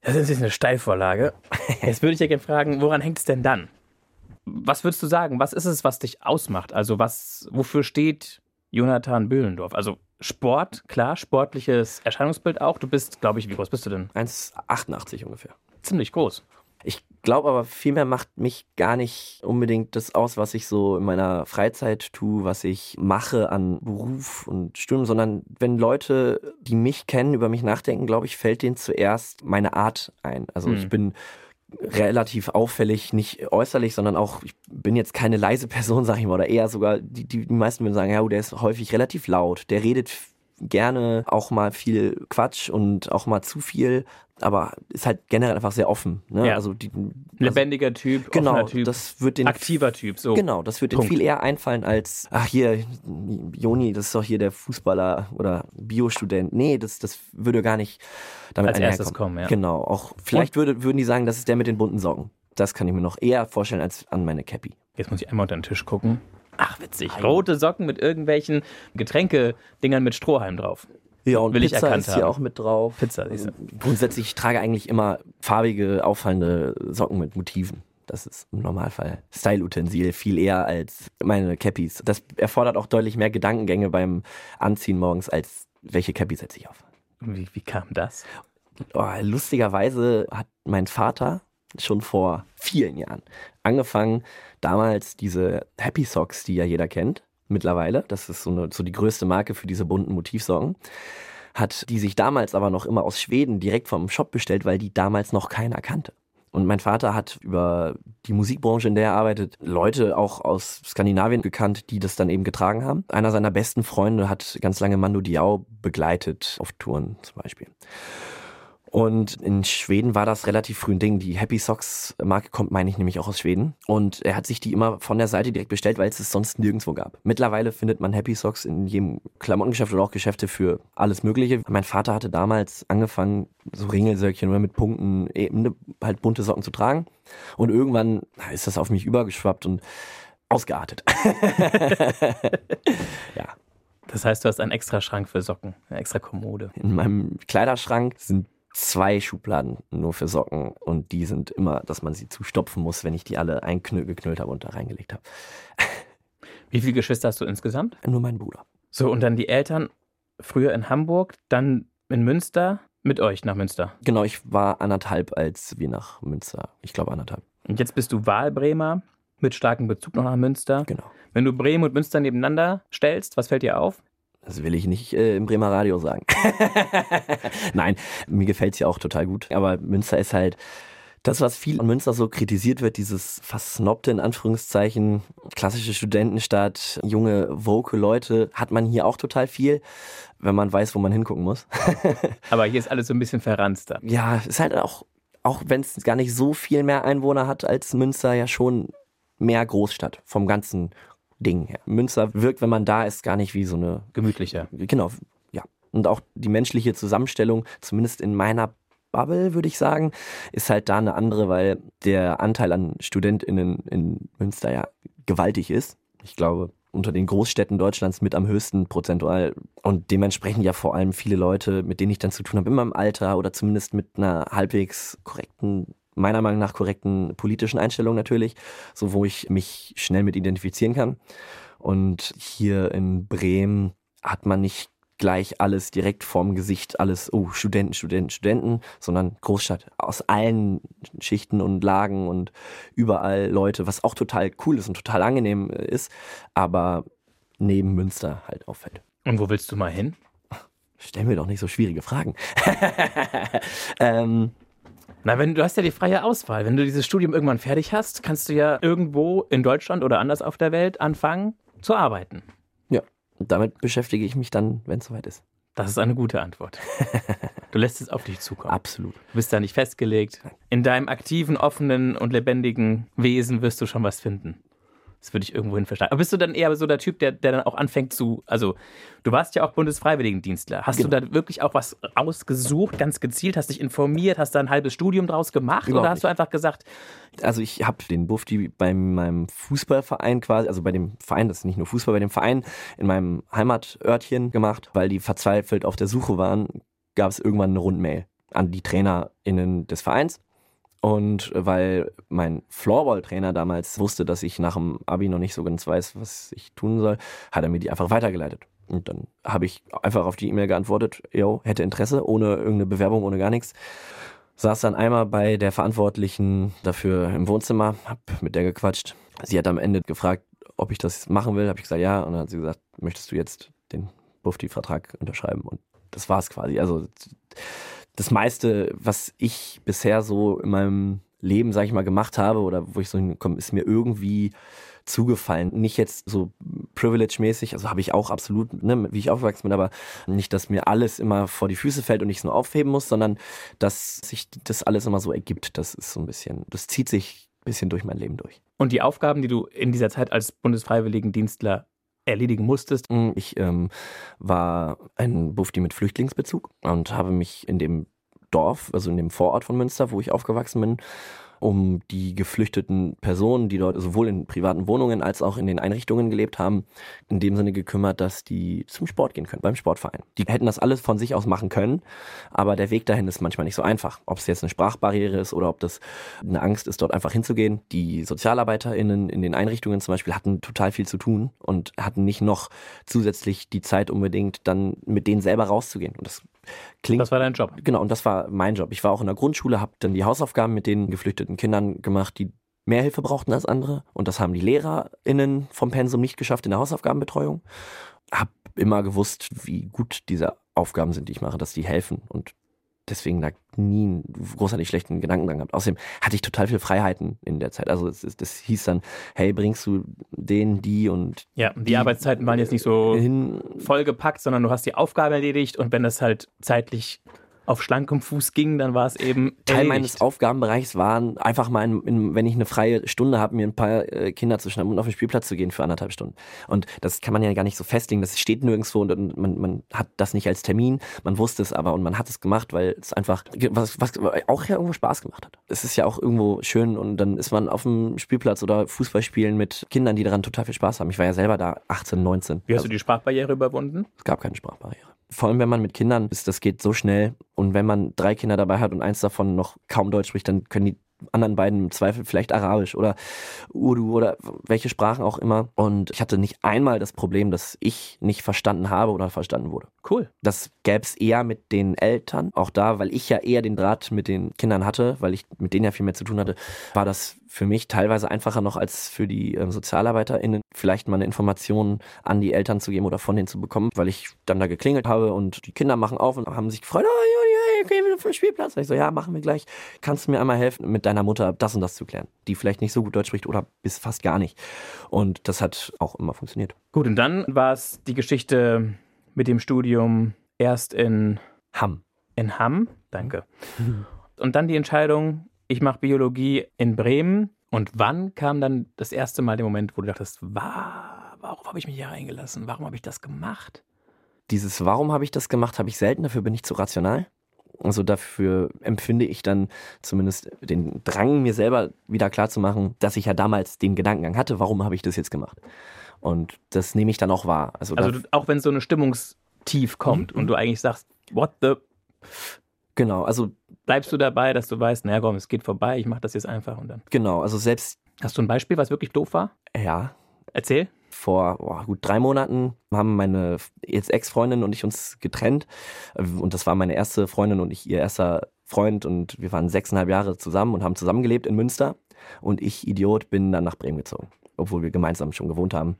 Das ist jetzt eine Steilvorlage. Jetzt würde ich ja gerne fragen, woran hängt es denn dann? Was würdest du sagen? Was ist es, was dich ausmacht? Also was, wofür steht Jonathan Böhlendorf? Also Sport, klar, sportliches Erscheinungsbild auch. Du bist, glaube ich, wie groß bist du denn? 1,88 ungefähr. Ziemlich groß. Ich glaube aber, vielmehr macht mich gar nicht unbedingt das aus, was ich so in meiner Freizeit tue, was ich mache an Beruf und Studium, sondern wenn Leute, die mich kennen, über mich nachdenken, glaube ich, fällt denen zuerst meine Art ein. Also hm. ich bin relativ auffällig, nicht äußerlich, sondern auch, ich bin jetzt keine leise Person, sag ich mal, oder eher sogar, die, die, die meisten würden sagen, ja, der ist häufig relativ laut, der redet gerne auch mal viel Quatsch und auch mal zu viel, aber ist halt generell einfach sehr offen. Ne? Ja. Also die, lebendiger Typ, genau, typ, das wird den aktiver Typ. So. Genau, das wird Punkt. viel eher einfallen als ach hier Joni, das ist doch hier der Fußballer oder Biostudent. Nee, das das würde gar nicht damit als erstes kommen. Ja. Genau, auch vielleicht würde, würden die sagen, das ist der mit den bunten Socken. Das kann ich mir noch eher vorstellen als an meine Cappy. Jetzt muss ich einmal unter den Tisch gucken. Ach, witzig. Rote Socken mit irgendwelchen Getränkedingern mit Strohhalm drauf. Ja, und Will Pizza ich erkannt ist hier haben. auch mit drauf. Pizza, du. Grundsätzlich ich trage eigentlich immer farbige, auffallende Socken mit Motiven. Das ist im Normalfall Style-Utensil, viel eher als meine Cappies. Das erfordert auch deutlich mehr Gedankengänge beim Anziehen morgens, als welche Cappy setze ich auf. Wie, wie kam das? Oh, lustigerweise hat mein Vater schon vor vielen Jahren angefangen, damals diese Happy Socks, die ja jeder kennt, mittlerweile, das ist so, eine, so die größte Marke für diese bunten Motivsocken, hat die sich damals aber noch immer aus Schweden direkt vom Shop bestellt, weil die damals noch keiner kannte. Und mein Vater hat über die Musikbranche, in der er arbeitet, Leute auch aus Skandinavien gekannt, die das dann eben getragen haben. Einer seiner besten Freunde hat ganz lange Mando Diao begleitet auf Touren zum Beispiel. Und in Schweden war das relativ früh ein Ding. Die Happy Socks Marke kommt, meine ich, nämlich auch aus Schweden. Und er hat sich die immer von der Seite direkt bestellt, weil es es sonst nirgendwo gab. Mittlerweile findet man Happy Socks in jedem Klamottengeschäft oder auch Geschäfte für alles Mögliche. Mein Vater hatte damals angefangen, so Ringelsöckchen oder mit Punkten eben ne, halt bunte Socken zu tragen. Und irgendwann ist das auf mich übergeschwappt und ausgeartet. ja. Das heißt, du hast einen extra Schrank für Socken, eine extra Kommode. In meinem Kleiderschrank sind zwei Schubladen nur für Socken und die sind immer, dass man sie zustopfen muss, wenn ich die alle eingeknüllt habe und da reingelegt habe. Wie viele Geschwister hast du insgesamt? Nur mein Bruder. So, und dann die Eltern früher in Hamburg, dann in Münster, mit euch nach Münster. Genau, ich war anderthalb, als wir nach Münster, ich glaube anderthalb. Und jetzt bist du Wahlbremer mit starkem Bezug noch nach Münster. Genau. Wenn du Bremen und Münster nebeneinander stellst, was fällt dir auf? Das will ich nicht äh, im Bremer Radio sagen. Nein, mir gefällt es ja auch total gut. Aber Münster ist halt das, was viel an Münster so kritisiert wird, dieses versnobte in Anführungszeichen, klassische Studentenstadt, junge, woke Leute, hat man hier auch total viel, wenn man weiß, wo man hingucken muss. Aber hier ist alles so ein bisschen verranzter. Ja, ist halt auch, auch wenn es gar nicht so viel mehr Einwohner hat als Münster, ja schon mehr Großstadt vom ganzen Ding her. Münster wirkt, wenn man da ist, gar nicht wie so eine gemütliche. Genau, ja. Und auch die menschliche Zusammenstellung, zumindest in meiner Bubble, würde ich sagen, ist halt da eine andere, weil der Anteil an StudentInnen in Münster ja gewaltig ist. Ich glaube, unter den Großstädten Deutschlands mit am höchsten prozentual und dementsprechend ja vor allem viele Leute, mit denen ich dann zu tun habe, immer im Alter oder zumindest mit einer halbwegs korrekten meiner Meinung nach korrekten politischen Einstellung natürlich, so wo ich mich schnell mit identifizieren kann. Und hier in Bremen hat man nicht gleich alles direkt vorm Gesicht, alles, oh, Studenten, Studenten, Studenten, sondern Großstadt aus allen Schichten und Lagen und überall Leute, was auch total cool ist und total angenehm ist, aber neben Münster halt auffällt. Und wo willst du mal hin? Stell mir doch nicht so schwierige Fragen. ähm, na, wenn du hast ja die freie Auswahl. Wenn du dieses Studium irgendwann fertig hast, kannst du ja irgendwo in Deutschland oder anders auf der Welt anfangen zu arbeiten. Ja, damit beschäftige ich mich dann, wenn es soweit ist. Das ist eine gute Antwort. Du lässt es auf dich zukommen. Absolut. Du bist da nicht festgelegt. In deinem aktiven, offenen und lebendigen Wesen wirst du schon was finden. Das würde ich irgendwohin verstehen. Aber bist du dann eher so der Typ, der, der dann auch anfängt zu, also du warst ja auch Bundesfreiwilligendienstler. Hast genau. du da wirklich auch was ausgesucht, ganz gezielt, hast dich informiert, hast da ein halbes Studium draus gemacht Überhaupt oder hast nicht. du einfach gesagt? Also ich habe den Bufti bei meinem Fußballverein quasi, also bei dem Verein, das ist nicht nur Fußball, bei dem Verein in meinem Heimatörtchen gemacht, weil die verzweifelt auf der Suche waren, gab es irgendwann eine Rundmail an die TrainerInnen des Vereins und weil mein Floorball-Trainer damals wusste, dass ich nach dem Abi noch nicht so ganz weiß, was ich tun soll, hat er mir die einfach weitergeleitet. Und dann habe ich einfach auf die E-Mail geantwortet, yo, hätte Interesse, ohne irgendeine Bewerbung, ohne gar nichts. Saß dann einmal bei der Verantwortlichen dafür im Wohnzimmer, hab mit der gequatscht. Sie hat am Ende gefragt, ob ich das machen will. Habe ich gesagt, ja. Und dann hat sie gesagt, möchtest du jetzt den Bufti-Vertrag unterschreiben? Und das war's quasi. Also das meiste, was ich bisher so in meinem Leben, sag ich mal, gemacht habe oder wo ich so hinkomme, ist mir irgendwie zugefallen. Nicht jetzt so privilege-mäßig, also habe ich auch absolut, ne, wie ich aufgewachsen bin, aber nicht, dass mir alles immer vor die Füße fällt und ich es nur aufheben muss, sondern dass sich das alles immer so ergibt. Das ist so ein bisschen, das zieht sich ein bisschen durch mein Leben durch. Und die Aufgaben, die du in dieser Zeit als Bundesfreiwilligendienstler erledigen musstest? Mm, ich ähm, war ein Bufti mit Flüchtlingsbezug und habe mich in dem Dorf, also in dem Vorort von Münster, wo ich aufgewachsen bin, um die geflüchteten Personen, die dort sowohl in privaten Wohnungen als auch in den Einrichtungen gelebt haben, in dem Sinne gekümmert, dass die zum Sport gehen können, beim Sportverein. Die hätten das alles von sich aus machen können, aber der Weg dahin ist manchmal nicht so einfach. Ob es jetzt eine Sprachbarriere ist oder ob das eine Angst ist, dort einfach hinzugehen. Die SozialarbeiterInnen in den Einrichtungen zum Beispiel hatten total viel zu tun und hatten nicht noch zusätzlich die Zeit unbedingt, dann mit denen selber rauszugehen. Und das Klingt, das war dein Job. Genau, und das war mein Job. Ich war auch in der Grundschule, habe dann die Hausaufgaben mit den geflüchteten Kindern gemacht, die mehr Hilfe brauchten als andere. Und das haben die LehrerInnen vom Pensum nicht geschafft in der Hausaufgabenbetreuung. Hab immer gewusst, wie gut diese Aufgaben sind, die ich mache, dass die helfen. Und deswegen da nie einen großartig schlechten Gedanken dran gehabt. Außerdem hatte ich total viele Freiheiten in der Zeit. Also das, das hieß dann, hey, bringst du den, die und Ja, die, die Arbeitszeiten waren jetzt nicht so hin vollgepackt, sondern du hast die Aufgabe erledigt und wenn das halt zeitlich auf schlankem Fuß ging, dann war es eben. Teil erledigt. meines Aufgabenbereichs waren, einfach mal, in, in, wenn ich eine freie Stunde habe, mir ein paar äh, Kinder zu schnappen und auf den Spielplatz zu gehen für anderthalb Stunden. Und das kann man ja gar nicht so festlegen, das steht nirgendwo und, und man, man hat das nicht als Termin, man wusste es aber und man hat es gemacht, weil es einfach, was, was auch ja irgendwo Spaß gemacht hat. Es ist ja auch irgendwo schön und dann ist man auf dem Spielplatz oder Fußball spielen mit Kindern, die daran total viel Spaß haben. Ich war ja selber da 18, 19. Wie hast also, du die Sprachbarriere überwunden? Es gab keine Sprachbarriere vor allem wenn man mit Kindern ist, das geht so schnell. Und wenn man drei Kinder dabei hat und eins davon noch kaum Deutsch spricht, dann können die anderen beiden im Zweifel vielleicht Arabisch oder Urdu oder welche Sprachen auch immer. Und ich hatte nicht einmal das Problem, dass ich nicht verstanden habe oder verstanden wurde. Cool. Das gäbe es eher mit den Eltern. Auch da, weil ich ja eher den Draht mit den Kindern hatte, weil ich mit denen ja viel mehr zu tun hatte, war das für mich teilweise einfacher noch als für die äh, SozialarbeiterInnen, vielleicht mal eine Information an die Eltern zu geben oder von denen zu bekommen, weil ich dann da geklingelt habe und die Kinder machen auf und haben sich gefreut, oh, okay, wieder für den Spielplatz. Und ich so, ja, machen wir gleich. Kannst du mir einmal helfen, mit deiner Mutter das und das zu klären, die vielleicht nicht so gut Deutsch spricht oder bis fast gar nicht. Und das hat auch immer funktioniert. Gut, und dann war es die Geschichte mit dem Studium erst in Hamm. In Hamm, danke. Und dann die Entscheidung, ich mache Biologie in Bremen. Und wann kam dann das erste Mal der Moment, wo du dachtest, warum habe ich mich hier reingelassen? Warum habe ich das gemacht? Dieses Warum habe ich das gemacht, habe ich selten, dafür bin ich zu rational. Also dafür empfinde ich dann zumindest den Drang, mir selber wieder klarzumachen, dass ich ja damals den Gedankengang hatte, warum habe ich das jetzt gemacht? Und das nehme ich dann auch wahr. Also, also auch wenn so eine Stimmungstief kommt mhm. und du eigentlich sagst, what the... Genau, also... Bleibst du dabei, dass du weißt, naja komm, es geht vorbei, ich mache das jetzt einfach und dann... Genau, also selbst... Hast du ein Beispiel, was wirklich doof war? Ja. Erzähl. Vor oh, gut drei Monaten haben meine jetzt Ex-Freundin und ich uns getrennt. Und das war meine erste Freundin und ich ihr erster Freund. Und wir waren sechseinhalb Jahre zusammen und haben zusammengelebt in Münster. Und ich, Idiot, bin dann nach Bremen gezogen, obwohl wir gemeinsam schon gewohnt haben.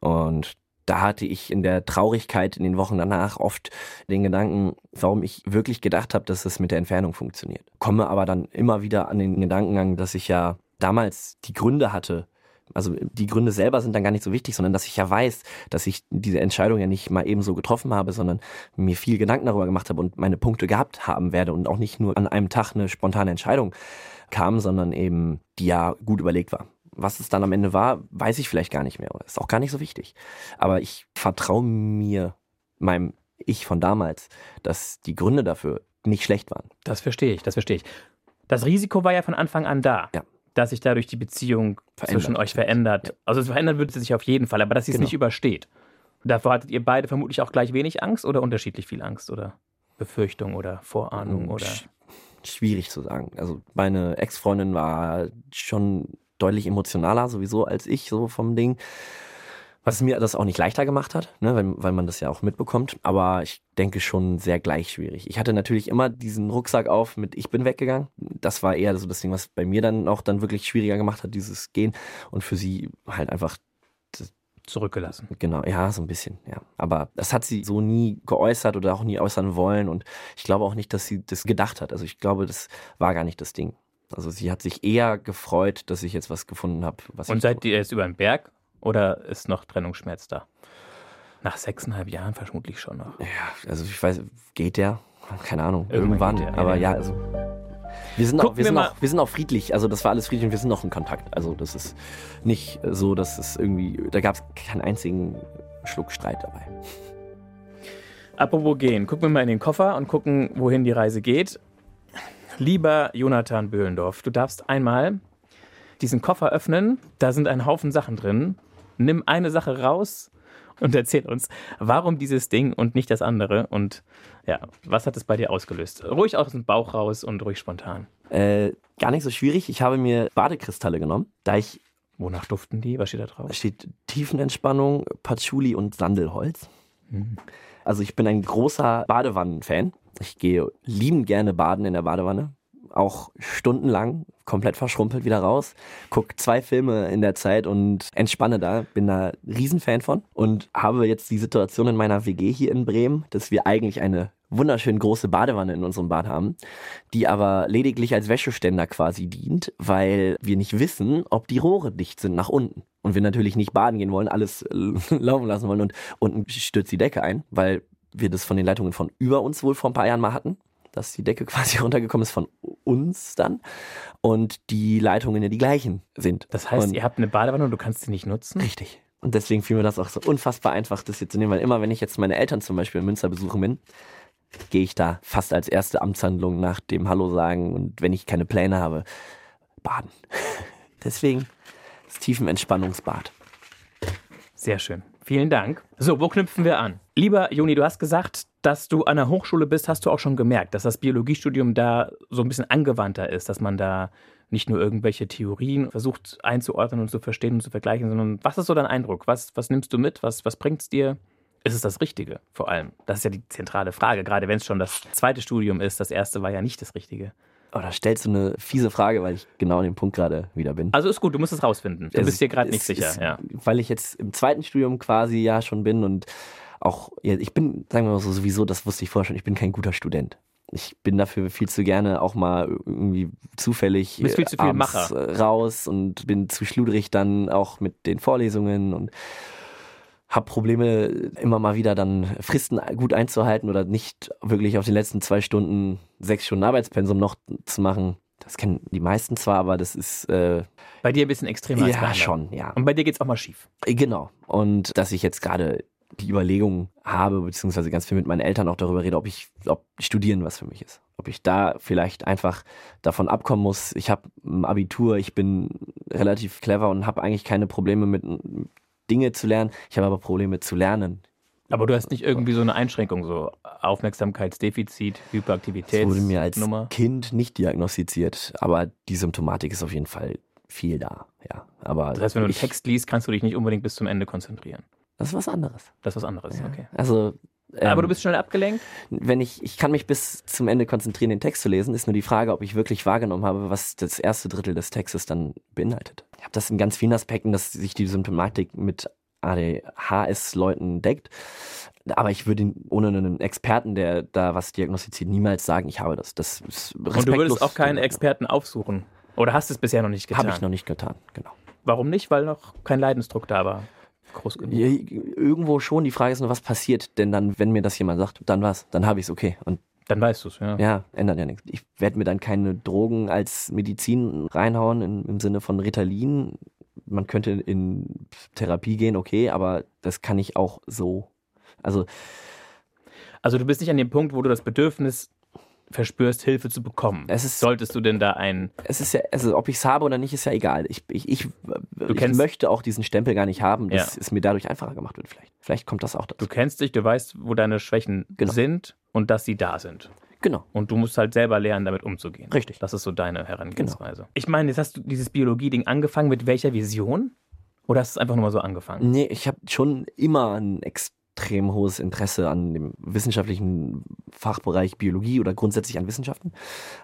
Und da hatte ich in der Traurigkeit in den Wochen danach oft den Gedanken, warum ich wirklich gedacht habe, dass es mit der Entfernung funktioniert. Komme aber dann immer wieder an den Gedankengang, dass ich ja damals die Gründe hatte, also die Gründe selber sind dann gar nicht so wichtig, sondern dass ich ja weiß, dass ich diese Entscheidung ja nicht mal eben so getroffen habe, sondern mir viel Gedanken darüber gemacht habe und meine Punkte gehabt haben werde und auch nicht nur an einem Tag eine spontane Entscheidung kam, sondern eben die ja gut überlegt war. Was es dann am Ende war, weiß ich vielleicht gar nicht mehr. Ist auch gar nicht so wichtig. Aber ich vertraue mir, meinem Ich von damals, dass die Gründe dafür nicht schlecht waren. Das verstehe ich, das verstehe ich. Das Risiko war ja von Anfang an da. Ja dass sich dadurch die Beziehung verändert. zwischen euch verändert. Ja. Also es verändern würde sie sich auf jeden Fall, aber dass sie genau. es nicht übersteht. Davor hattet ihr beide vermutlich auch gleich wenig Angst oder unterschiedlich viel Angst oder Befürchtung oder Vorahnung oder schwierig zu sagen. Also meine Ex-Freundin war schon deutlich emotionaler sowieso als ich so vom Ding. Was mir das auch nicht leichter gemacht hat, ne, weil, weil man das ja auch mitbekommt. Aber ich denke schon sehr gleich schwierig. Ich hatte natürlich immer diesen Rucksack auf mit Ich bin weggegangen. Das war eher so das Ding, was bei mir dann auch dann wirklich schwieriger gemacht hat, dieses Gehen. Und für sie halt einfach zurückgelassen. Genau, ja, so ein bisschen, ja. Aber das hat sie so nie geäußert oder auch nie äußern wollen. Und ich glaube auch nicht, dass sie das gedacht hat. Also ich glaube, das war gar nicht das Ding. Also sie hat sich eher gefreut, dass ich jetzt was gefunden habe. Und seid ihr jetzt über den Berg oder ist noch Trennungsschmerz da? Nach sechseinhalb Jahren vermutlich schon noch. Ja, also ich weiß, geht der? Keine Ahnung. Irgendwann. irgendwann aber ja, also. Wir sind, auch, wir, sind auch, wir sind auch friedlich, also das war alles friedlich und wir sind noch in Kontakt. Also das ist nicht so, dass es irgendwie, da gab es keinen einzigen Schluck Streit dabei. Apropos gehen, gucken wir mal in den Koffer und gucken, wohin die Reise geht. Lieber Jonathan Böhlendorf, du darfst einmal diesen Koffer öffnen, da sind ein Haufen Sachen drin nimm eine Sache raus und erzähl uns, warum dieses Ding und nicht das andere und ja, was hat es bei dir ausgelöst? Ruhig aus dem Bauch raus und ruhig spontan. Äh, gar nicht so schwierig. Ich habe mir Badekristalle genommen, da ich. Wonach duften die? Was steht da drauf? Da steht Tiefenentspannung, Patchouli und Sandelholz. Mhm. Also ich bin ein großer Badewannen-Fan. Ich gehe liebend gerne baden in der Badewanne auch stundenlang komplett verschrumpelt wieder raus, guck zwei Filme in der Zeit und entspanne da. Bin da Riesenfan von und habe jetzt die Situation in meiner WG hier in Bremen, dass wir eigentlich eine wunderschön große Badewanne in unserem Bad haben, die aber lediglich als Wäscheständer quasi dient, weil wir nicht wissen, ob die Rohre dicht sind nach unten. Und wir natürlich nicht baden gehen wollen, alles laufen lassen wollen und unten stürzt die Decke ein, weil wir das von den Leitungen von über uns wohl vor ein paar Jahren mal hatten dass die Decke quasi runtergekommen ist von uns dann und die Leitungen ja die gleichen sind. Das heißt, und ihr habt eine Badewanne und du kannst sie nicht nutzen? Richtig. Und deswegen fiel mir das auch so unfassbar einfach, das hier zu nehmen, weil immer, wenn ich jetzt meine Eltern zum Beispiel in Münster besuchen bin, gehe ich da fast als erste Amtshandlung nach dem Hallo sagen und wenn ich keine Pläne habe, baden. deswegen das Tiefenentspannungsbad. Sehr schön. Vielen Dank. So, wo knüpfen wir an? Lieber Juni, du hast gesagt, dass du an der Hochschule bist, hast du auch schon gemerkt, dass das Biologiestudium da so ein bisschen angewandter ist, dass man da nicht nur irgendwelche Theorien versucht einzuordnen und zu verstehen und zu vergleichen, sondern was ist so dein Eindruck? Was, was nimmst du mit? Was, was bringt es dir? Ist es das Richtige vor allem? Das ist ja die zentrale Frage, gerade wenn es schon das zweite Studium ist. Das erste war ja nicht das Richtige. Oh, da stellst du eine fiese Frage, weil ich genau an dem Punkt gerade wieder bin. Also ist gut, du musst es rausfinden. Du es bist dir gerade nicht sicher. Ist, ja. Weil ich jetzt im zweiten Studium quasi ja schon bin und auch, ich bin, sagen wir mal so, sowieso, das wusste ich vorher schon, ich bin kein guter Student. Ich bin dafür viel zu gerne auch mal irgendwie zufällig viel zu viel Macher. raus und bin zu schludrig dann auch mit den Vorlesungen und habe Probleme immer mal wieder dann Fristen gut einzuhalten oder nicht wirklich auf den letzten zwei Stunden sechs Stunden Arbeitspensum noch zu machen. Das kennen die meisten zwar, aber das ist äh, bei dir ein bisschen extremer. Ja, schon, ja. Und bei dir geht's auch mal schief. Genau. Und dass ich jetzt gerade die Überlegung habe, beziehungsweise ganz viel mit meinen Eltern auch darüber rede, ob ich, ob Studieren was für mich ist. Ob ich da vielleicht einfach davon abkommen muss. Ich habe ein Abitur, ich bin relativ clever und habe eigentlich keine Probleme mit Dinge zu lernen. Ich habe aber Probleme zu lernen. Aber du hast nicht irgendwie so eine Einschränkung, so Aufmerksamkeitsdefizit, Hyperaktivität. Das wurde mir als Nummer. Kind nicht diagnostiziert, aber die Symptomatik ist auf jeden Fall viel da, ja. Aber Das heißt, wenn du einen Text liest, kannst du dich nicht unbedingt bis zum Ende konzentrieren. Das ist was anderes. Das ist was anderes, Ja. okay. Also. Aber ähm, du bist schnell abgelenkt? wenn ich, ich kann mich bis zum Ende konzentrieren, den Text zu lesen, ist nur die Frage, ob ich wirklich wahrgenommen habe, was das erste Drittel des Textes dann beinhaltet. Ich habe das in ganz vielen Aspekten, dass sich die Symptomatik mit ADHS-Leuten deckt. Aber ich würde ohne einen Experten, der da was diagnostiziert, niemals sagen, ich habe das. Das ist Und du würdest auch keinen Experten aufsuchen. Oder hast es bisher noch nicht getan? Habe ich noch nicht getan, genau. Warum nicht? Weil noch kein Leidensdruck da war. Groß genug. Ja, Irgendwo schon, die Frage ist nur, was passiert denn dann, wenn mir das jemand sagt, dann was, dann habe ich es okay. Und Dann weißt du es, ja. Ja, ändert ja nichts. Ich werde mir dann keine Drogen als Medizin reinhauen im, im Sinne von Ritalin. Man könnte in Therapie gehen, okay, aber das kann ich auch so. Also Also du bist nicht an dem Punkt, wo du das Bedürfnis verspürst, Hilfe zu bekommen. Es ist- Solltest du denn da ein... es ist ja, also ob ich es habe oder nicht, ist ja egal. Ich, ich, ich, ich möchte auch diesen Stempel gar nicht haben, dass Ja. es mir dadurch einfacher gemacht wird vielleicht. Vielleicht kommt das auch dazu. Du kennst dich, du weißt, wo deine Schwächen Genau. sind und dass sie da sind. Genau. Und du musst halt selber lernen, damit umzugehen. Richtig. Das ist so deine Herangehensweise. Ich meine, jetzt hast du dieses Biologie-Ding angefangen mit welcher Vision? Oder hast du es einfach nur mal so angefangen? Nee, ich habe schon immer ein extrem hohes Interesse an dem wissenschaftlichen Fachbereich Biologie oder grundsätzlich an Wissenschaften.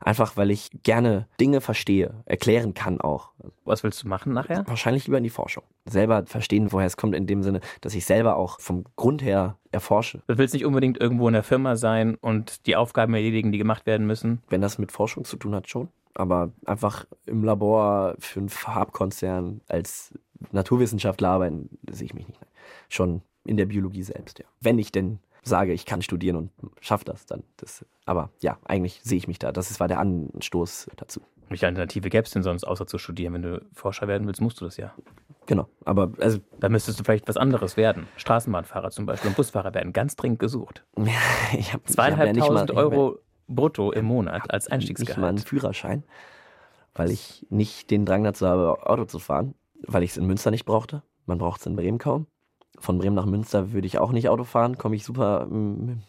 Einfach weil ich gerne Dinge verstehe, erklären kann auch. Was willst du machen nachher? Wahrscheinlich lieber in die Forschung. Selber verstehen, woher es kommt, in dem Sinne, dass ich selber auch vom Grund her erforsche. Du willst nicht unbedingt irgendwo in der Firma sein und die Aufgaben erledigen, die gemacht werden müssen. Wenn das mit Forschung zu tun hat, schon. Aber einfach im Labor für einen Farbkonzern als Naturwissenschaftler arbeiten, sehe ich mich nicht. Schon in der Biologie selbst, ja. Wenn ich denn sage, ich kann studieren und schaffe das, dann das. Aber ja, eigentlich sehe ich mich da. Das ist- war der Anstoß dazu. Welche Alternative gäbe es denn sonst, außer zu studieren? Wenn du Forscher werden willst, musst du das ja. Genau. Aber also, Da müsstest du vielleicht was anderes werden. Straßenbahnfahrer zum Beispiel und Busfahrer werden ganz dringend gesucht. ich habe Zweieinhalbtausend Euro brutto im Monat als nicht mal einen Einstiegsgehalt. Führerschein, weil ich nicht den Drang dazu habe, Auto zu fahren, weil ich es in Münster nicht brauchte. Man braucht es in Bremen kaum. Von Bremen nach Münster würde ich auch nicht Auto fahren, komme ich super mm,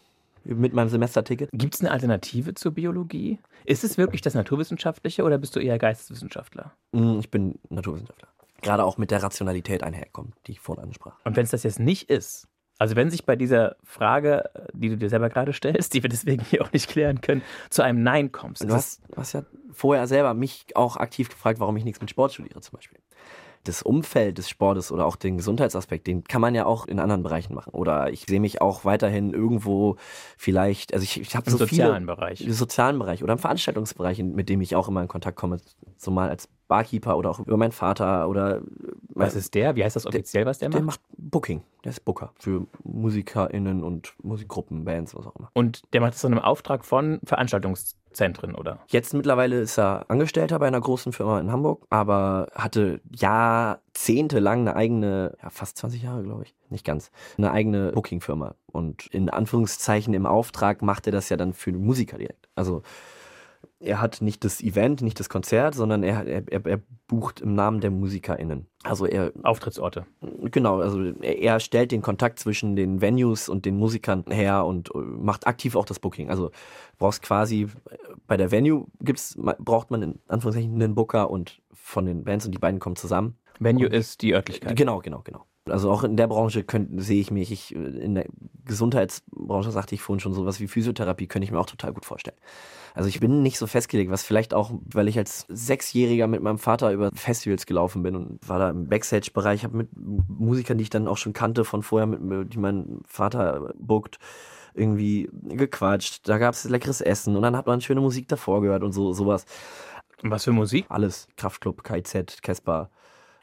mit meinem Semesterticket. Gibt es eine Alternative zur Biologie? Ist es wirklich das Naturwissenschaftliche oder bist du eher Geisteswissenschaftler? Mm, Ich bin Naturwissenschaftler. Gerade auch mit der Rationalität einherkommt, die ich vorhin ansprach. Und wenn es das jetzt nicht ist, also wenn sich bei dieser Frage, die du dir selber gerade stellst, die wir deswegen hier auch nicht klären können, zu einem Nein kommst, Du hast, du hast ja vorher selber mich auch aktiv gefragt, warum ich nichts mit Sport studiere zum Beispiel. Das Umfeld des Sportes oder auch den Gesundheitsaspekt, den kann man ja auch in anderen Bereichen machen. Oder ich sehe mich auch weiterhin irgendwo vielleicht, also ich, ich habe im so sozialen viele Bereich. im sozialen Bereich oder im Veranstaltungsbereich, mit dem ich auch immer in Kontakt komme, so mal als Barkeeper oder auch über meinen Vater oder Was ist der? Wie heißt das offiziell, was der der macht? macht Booking, der ist Booker für MusikerInnen und Musikgruppen, Bands, was auch immer. Und der macht das dann im Auftrag von Veranstaltungszentren, oder? Jetzt mittlerweile ist er Angestellter bei einer großen Firma in Hamburg, aber hatte jahrzehntelang eine eigene, ja fast 20 Jahre glaube ich, nicht ganz, eine eigene Booking-Firma. Und in Anführungszeichen im Auftrag macht er das ja dann für Musiker direkt. Also er hat nicht das Event, nicht das Konzert, sondern er, er, er bucht im Namen der MusikerInnen. Also er, Auftrittsorte. genau, also er, er stellt den Kontakt zwischen den Venues und den Musikern her und äh, macht aktiv auch das Booking. Also brauchst quasi bei der Venue gibt's, braucht man in Anführungszeichen einen Booker und von den Bands und die beiden kommen zusammen. Venue ist die Örtlichkeit. Genau, genau, genau. Also auch in der Branche könnt, sehe ich mich, ich, in der Gesundheitsbranche sagte ich vorhin schon, sowas wie Physiotherapie könnte ich mir auch total gut vorstellen. Also ich bin nicht so festgelegt, was vielleicht auch, weil ich als Sechsjähriger mit meinem Vater über Festivals gelaufen bin und war da im Backstage-Bereich, habe mit Musikern, die ich dann auch schon kannte von vorher, mit, die mein Vater bookt, irgendwie gequatscht. Da gab es leckeres Essen und dann hat man schöne Musik davor gehört und so sowas. Was für Musik? Alles. Kraftklub, KZ, Casper.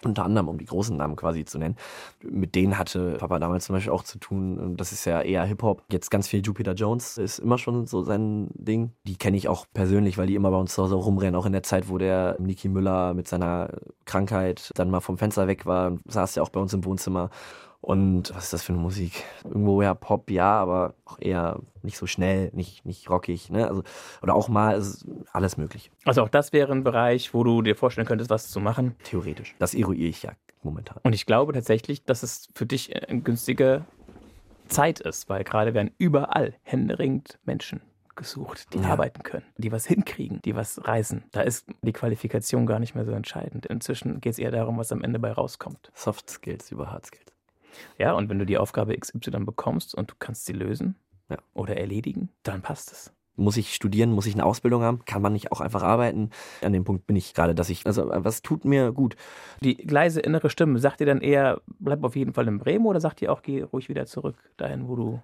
Unter anderem, um die großen Namen quasi zu nennen. Mit denen hatte Papa damals zum Beispiel auch zu tun. Das ist ja eher Hip-Hop. Jetzt ganz viel Jupiter Jones ist immer schon so sein Ding. Die kenne ich auch persönlich, weil die immer bei uns zu Hause rumrennen. Auch in der Zeit, wo der Niki Müller mit seiner Krankheit dann mal vom Fenster weg war, saß ja auch bei uns im Wohnzimmer. Und was ist das für eine Musik? Irgendwo ja Pop, ja, aber auch eher nicht so schnell, nicht, nicht rockig, ne? Also, oder auch mal ist alles möglich, Also auch das wäre ein Bereich, wo du dir vorstellen könntest, was zu machen. theoretisch. Das eruiere ich ja momentan. Und ich glaube tatsächlich, dass es für dich eine günstige Zeit ist, weil gerade werden überall händeringend Menschen gesucht, die Ja. arbeiten können, die was hinkriegen, die was reißen. Da ist die Qualifikation gar nicht mehr so entscheidend. Inzwischen geht es eher darum, was am Ende bei rauskommt. Soft Skills über Hard Skills. Ja, und wenn du die Aufgabe XY bekommst und du kannst sie lösen Ja. oder erledigen, dann passt es. Muss ich studieren? Muss ich eine Ausbildung haben? Kann man nicht auch einfach arbeiten? An dem Punkt bin ich gerade, dass ich, also was tut mir gut? Die leise innere Stimme, sagt dir dann eher, bleib auf jeden Fall in Bremen oder sagt dir auch, geh ruhig wieder zurück dahin, wo du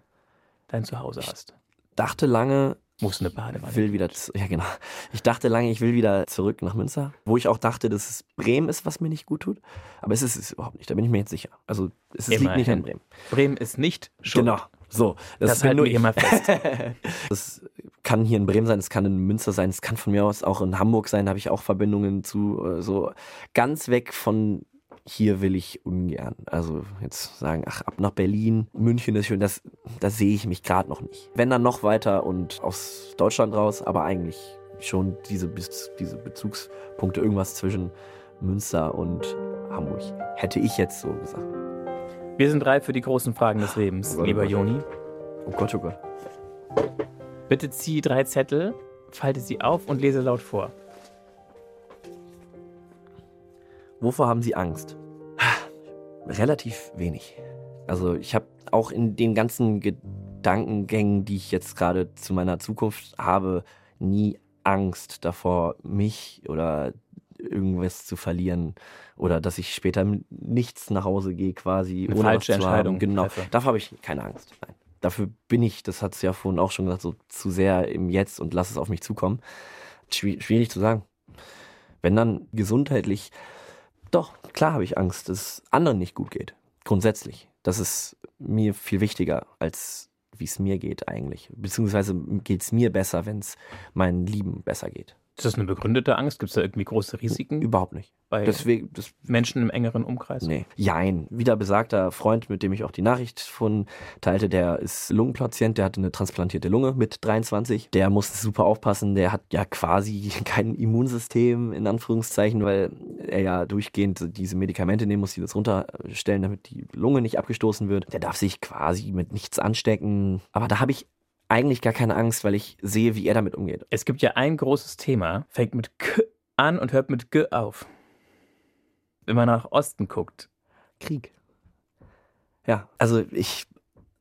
dein Zuhause hast? Dachte lange, Es eine Badewanne will wieder, zu- ja genau. Ich dachte lange, ich will wieder zurück nach Münster, wo ich auch dachte, dass es Bremen ist, was mir nicht gut tut. Aber es ist es überhaupt nicht, da bin ich mir jetzt sicher. Also es liegt nicht Immerhin. an Bremen. Bremen ist nicht schuld. Genau. So, das, Das bin halten nur mal fest. Das kann hier in Bremen sein, es kann in Münster sein, es kann von mir aus auch in Hamburg sein, da habe ich auch Verbindungen zu. äh, So ganz weg von hier will ich ungern. Also jetzt sagen, ach, ab nach Berlin, München ist schön, das, da sehe ich mich gerade noch nicht. Wenn dann noch weiter und aus Deutschland raus, aber eigentlich schon diese, diese Bezugspunkte, irgendwas zwischen Münster und Hamburg. Hätte ich jetzt so gesagt. Wir sind reif für die großen Fragen des Lebens, Oh oh lieber. Joni. Oh Gott, oh Gott. Bitte zieh drei Zettel, falte sie auf und lese laut vor. Wovor haben Sie Angst? Relativ wenig. Also ich habe auch in den ganzen Gedankengängen, die ich jetzt gerade zu meiner Zukunft habe, nie Angst davor, mich oder irgendwas zu verlieren oder dass ich später mit nichts nach Hause gehe quasi Eine ohne falsche Entscheidung haben. Genau. treffe. Dafür habe ich keine Angst. Nein. Dafür bin ich, das hat es ja vorhin auch schon gesagt, so zu sehr im Jetzt und lass es auf mich zukommen. Schwi- Schwierig zu sagen. Wenn dann gesundheitlich, doch, klar habe ich Angst, dass es anderen nicht gut geht. Grundsätzlich. Das ist mir viel wichtiger, als wie es mir geht eigentlich. Beziehungsweise geht es mir besser, wenn es meinen Lieben besser geht. Ist das eine begründete Angst? Gibt es da irgendwie große Risiken Überhaupt nicht. bei Deswegen, das, Menschen im engeren Umkreis? Nee. Jein. Wieder besagter Freund, mit dem ich auch die Nachricht von teilte, der ist Lungenpatient, der hatte eine transplantierte Lunge mit 23. Der musste super aufpassen, der hat ja quasi kein Immunsystem, in Anführungszeichen, weil er ja durchgehend diese Medikamente nehmen muss, die das runterstellen, damit die Lunge nicht abgestoßen wird. Der darf sich quasi mit nichts anstecken. Aber da habe ich eigentlich gar keine Angst, weil ich sehe, wie er damit umgeht. Es gibt ja ein großes Thema, fängt mit K an und hört mit G auf. Wenn man nach Osten guckt. Krieg. Ja, also ich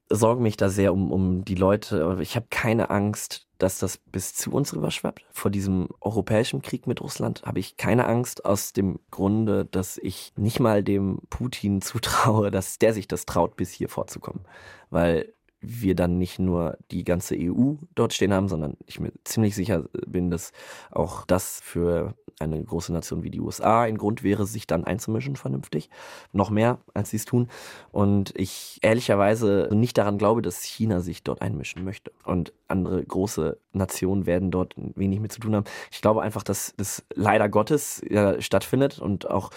sorge mich da sehr um, um die Leute. aber Ich habe keine Angst, dass das bis zu uns rüberschwappt. Vor diesem europäischen Krieg mit Russland habe ich keine Angst aus dem Grunde, dass ich nicht mal dem Putin zutraue, dass der sich das traut, bis hier vorzukommen. Weil wir dann nicht nur die ganze EU dort stehen haben, sondern ich mir ziemlich sicher bin, dass auch das für eine große Nation wie die USA ein Grund wäre, sich dann einzumischen vernünftig. Noch mehr, als sie es tun. Und ich ehrlicherweise nicht daran glaube, dass China sich dort einmischen möchte. Und andere große Nationen werden dort wenig mit zu tun haben. Ich glaube einfach, dass das leider Gottes ja, stattfindet und auch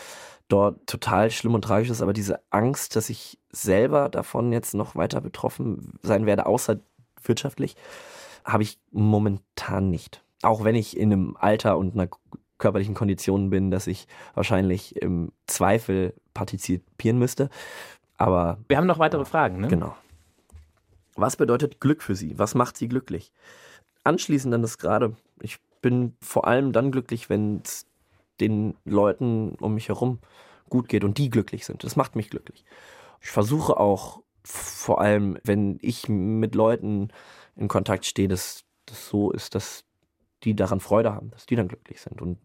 dort total schlimm und tragisch ist, aber diese Angst, dass ich selber davon jetzt noch weiter betroffen sein werde, außer wirtschaftlich, habe ich momentan nicht. Auch wenn ich in einem Alter und einer körperlichen Kondition bin, dass ich wahrscheinlich im Zweifel partizipieren müsste. Aber Wir haben noch weitere Fragen, ne? Genau. Was bedeutet Glück für Sie? Was macht Sie glücklich? Anschließend dann das gerade. Ich bin vor allem dann glücklich, wenn es den Leuten um mich herum gut geht und die glücklich sind. Das macht mich glücklich. Ich versuche auch vor allem, wenn ich mit Leuten in Kontakt stehe, dass das so ist, dass die daran Freude haben, dass die dann glücklich sind. Und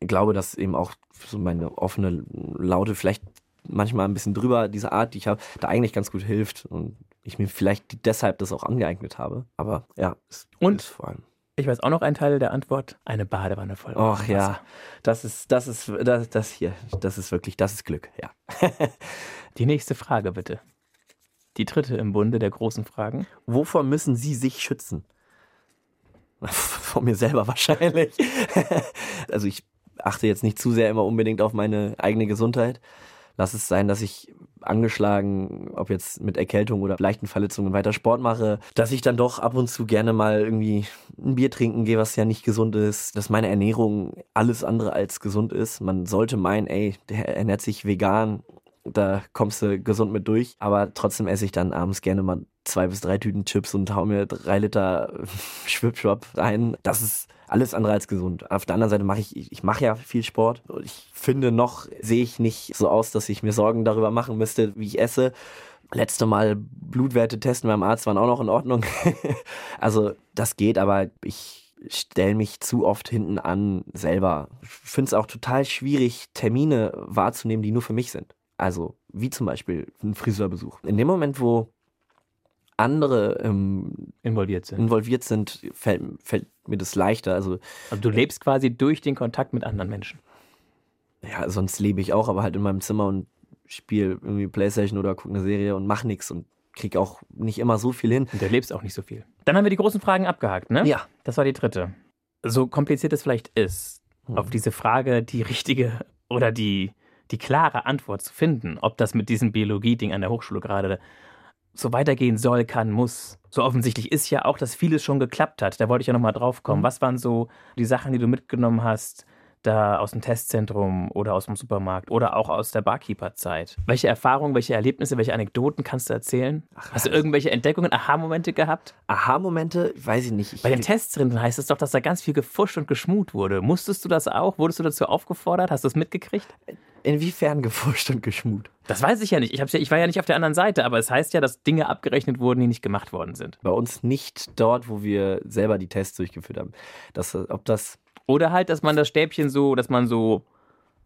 ich glaube, dass eben auch so meine offene Laute vielleicht manchmal ein bisschen drüber, diese Art, die ich habe, da eigentlich ganz gut hilft und ich mir vielleicht deshalb das auch angeeignet habe. Aber ja, es Und? ist vor allem. Ich weiß auch noch einen Teil der Antwort. Eine Badewanne voll. Ach warmem ja, das ist, das ist, das, das hier, das ist wirklich, das ist Glück, ja. Die nächste Frage bitte. Die dritte im Bunde der großen Fragen. Wovor müssen Sie sich schützen? Vor mir selber wahrscheinlich. also ich achte jetzt nicht zu sehr immer unbedingt auf meine eigene Gesundheit. Lass es sein, dass ich angeschlagen, ob jetzt mit Erkältung oder leichten Verletzungen weiter Sport mache, dass ich dann doch ab und zu gerne mal irgendwie ein Bier trinken gehe, was ja nicht gesund ist, dass meine Ernährung alles andere als gesund ist. Man sollte meinen, ey, der ernährt sich vegan, da kommst du gesund mit durch, aber trotzdem esse ich dann abends gerne mal zwei bis drei Tüten Chips und hau mir drei Liter Schwipschwap rein. Das ist alles andere als gesund. Auf der anderen Seite mache ich, ich mache ja viel Sport. Ich finde noch, sehe ich nicht so aus, dass ich mir Sorgen darüber machen müsste, wie ich esse. Letzte Mal Blutwerte testen beim Arzt waren auch noch in Ordnung. also das geht, aber ich stelle mich zu oft hinten an selber. Ich finde es auch total schwierig, Termine wahrzunehmen, die nur für mich sind. Also wie zum Beispiel ein Friseurbesuch. In dem Moment, wo andere ähm, involviert sind, involviert sind fällt, fällt mir das leichter. Also, also du lebst quasi durch den Kontakt mit anderen Menschen. Ja, sonst lebe ich auch, aber halt in meinem Zimmer und spiele irgendwie Playstation oder gucke eine Serie und mache nichts und kriege auch nicht immer so viel hin. Und du lebst auch nicht so viel. Dann haben wir die großen Fragen abgehakt, ne? Ja. Das war die dritte. So kompliziert es vielleicht ist, hm. auf diese Frage die richtige oder die, die klare Antwort zu finden, ob das mit diesem Biologie-Ding an der Hochschule gerade so weitergehen soll, kann, muss. So offensichtlich ist ja auch, dass vieles schon geklappt hat. Da wollte ich ja nochmal drauf kommen. Mhm. Was waren so die Sachen, die du mitgenommen hast, da aus dem Testzentrum oder aus dem Supermarkt oder auch aus der Barkeeper-Zeit? Welche Erfahrungen, welche Erlebnisse, welche Anekdoten kannst du erzählen? Ach, Hast du irgendwelche Entdeckungen, Aha-Momente gehabt? Aha-Momente? Weiß ich nicht. Ich Bei den Testzentren heißt es doch, dass da ganz viel gefuscht und geschmut wurde. Musstest du das auch? Wurdest du dazu aufgefordert? Hast du es mitgekriegt? Inwiefern gefuscht und geschmut? Das weiß ich ja nicht. Ich, ja, ich war ja nicht auf der anderen Seite, aber es heißt ja, dass Dinge abgerechnet wurden, die nicht gemacht worden sind. Bei uns nicht dort, wo wir selber die Tests durchgeführt haben. Das, ob das oder halt, dass man das Stäbchen so, dass man so.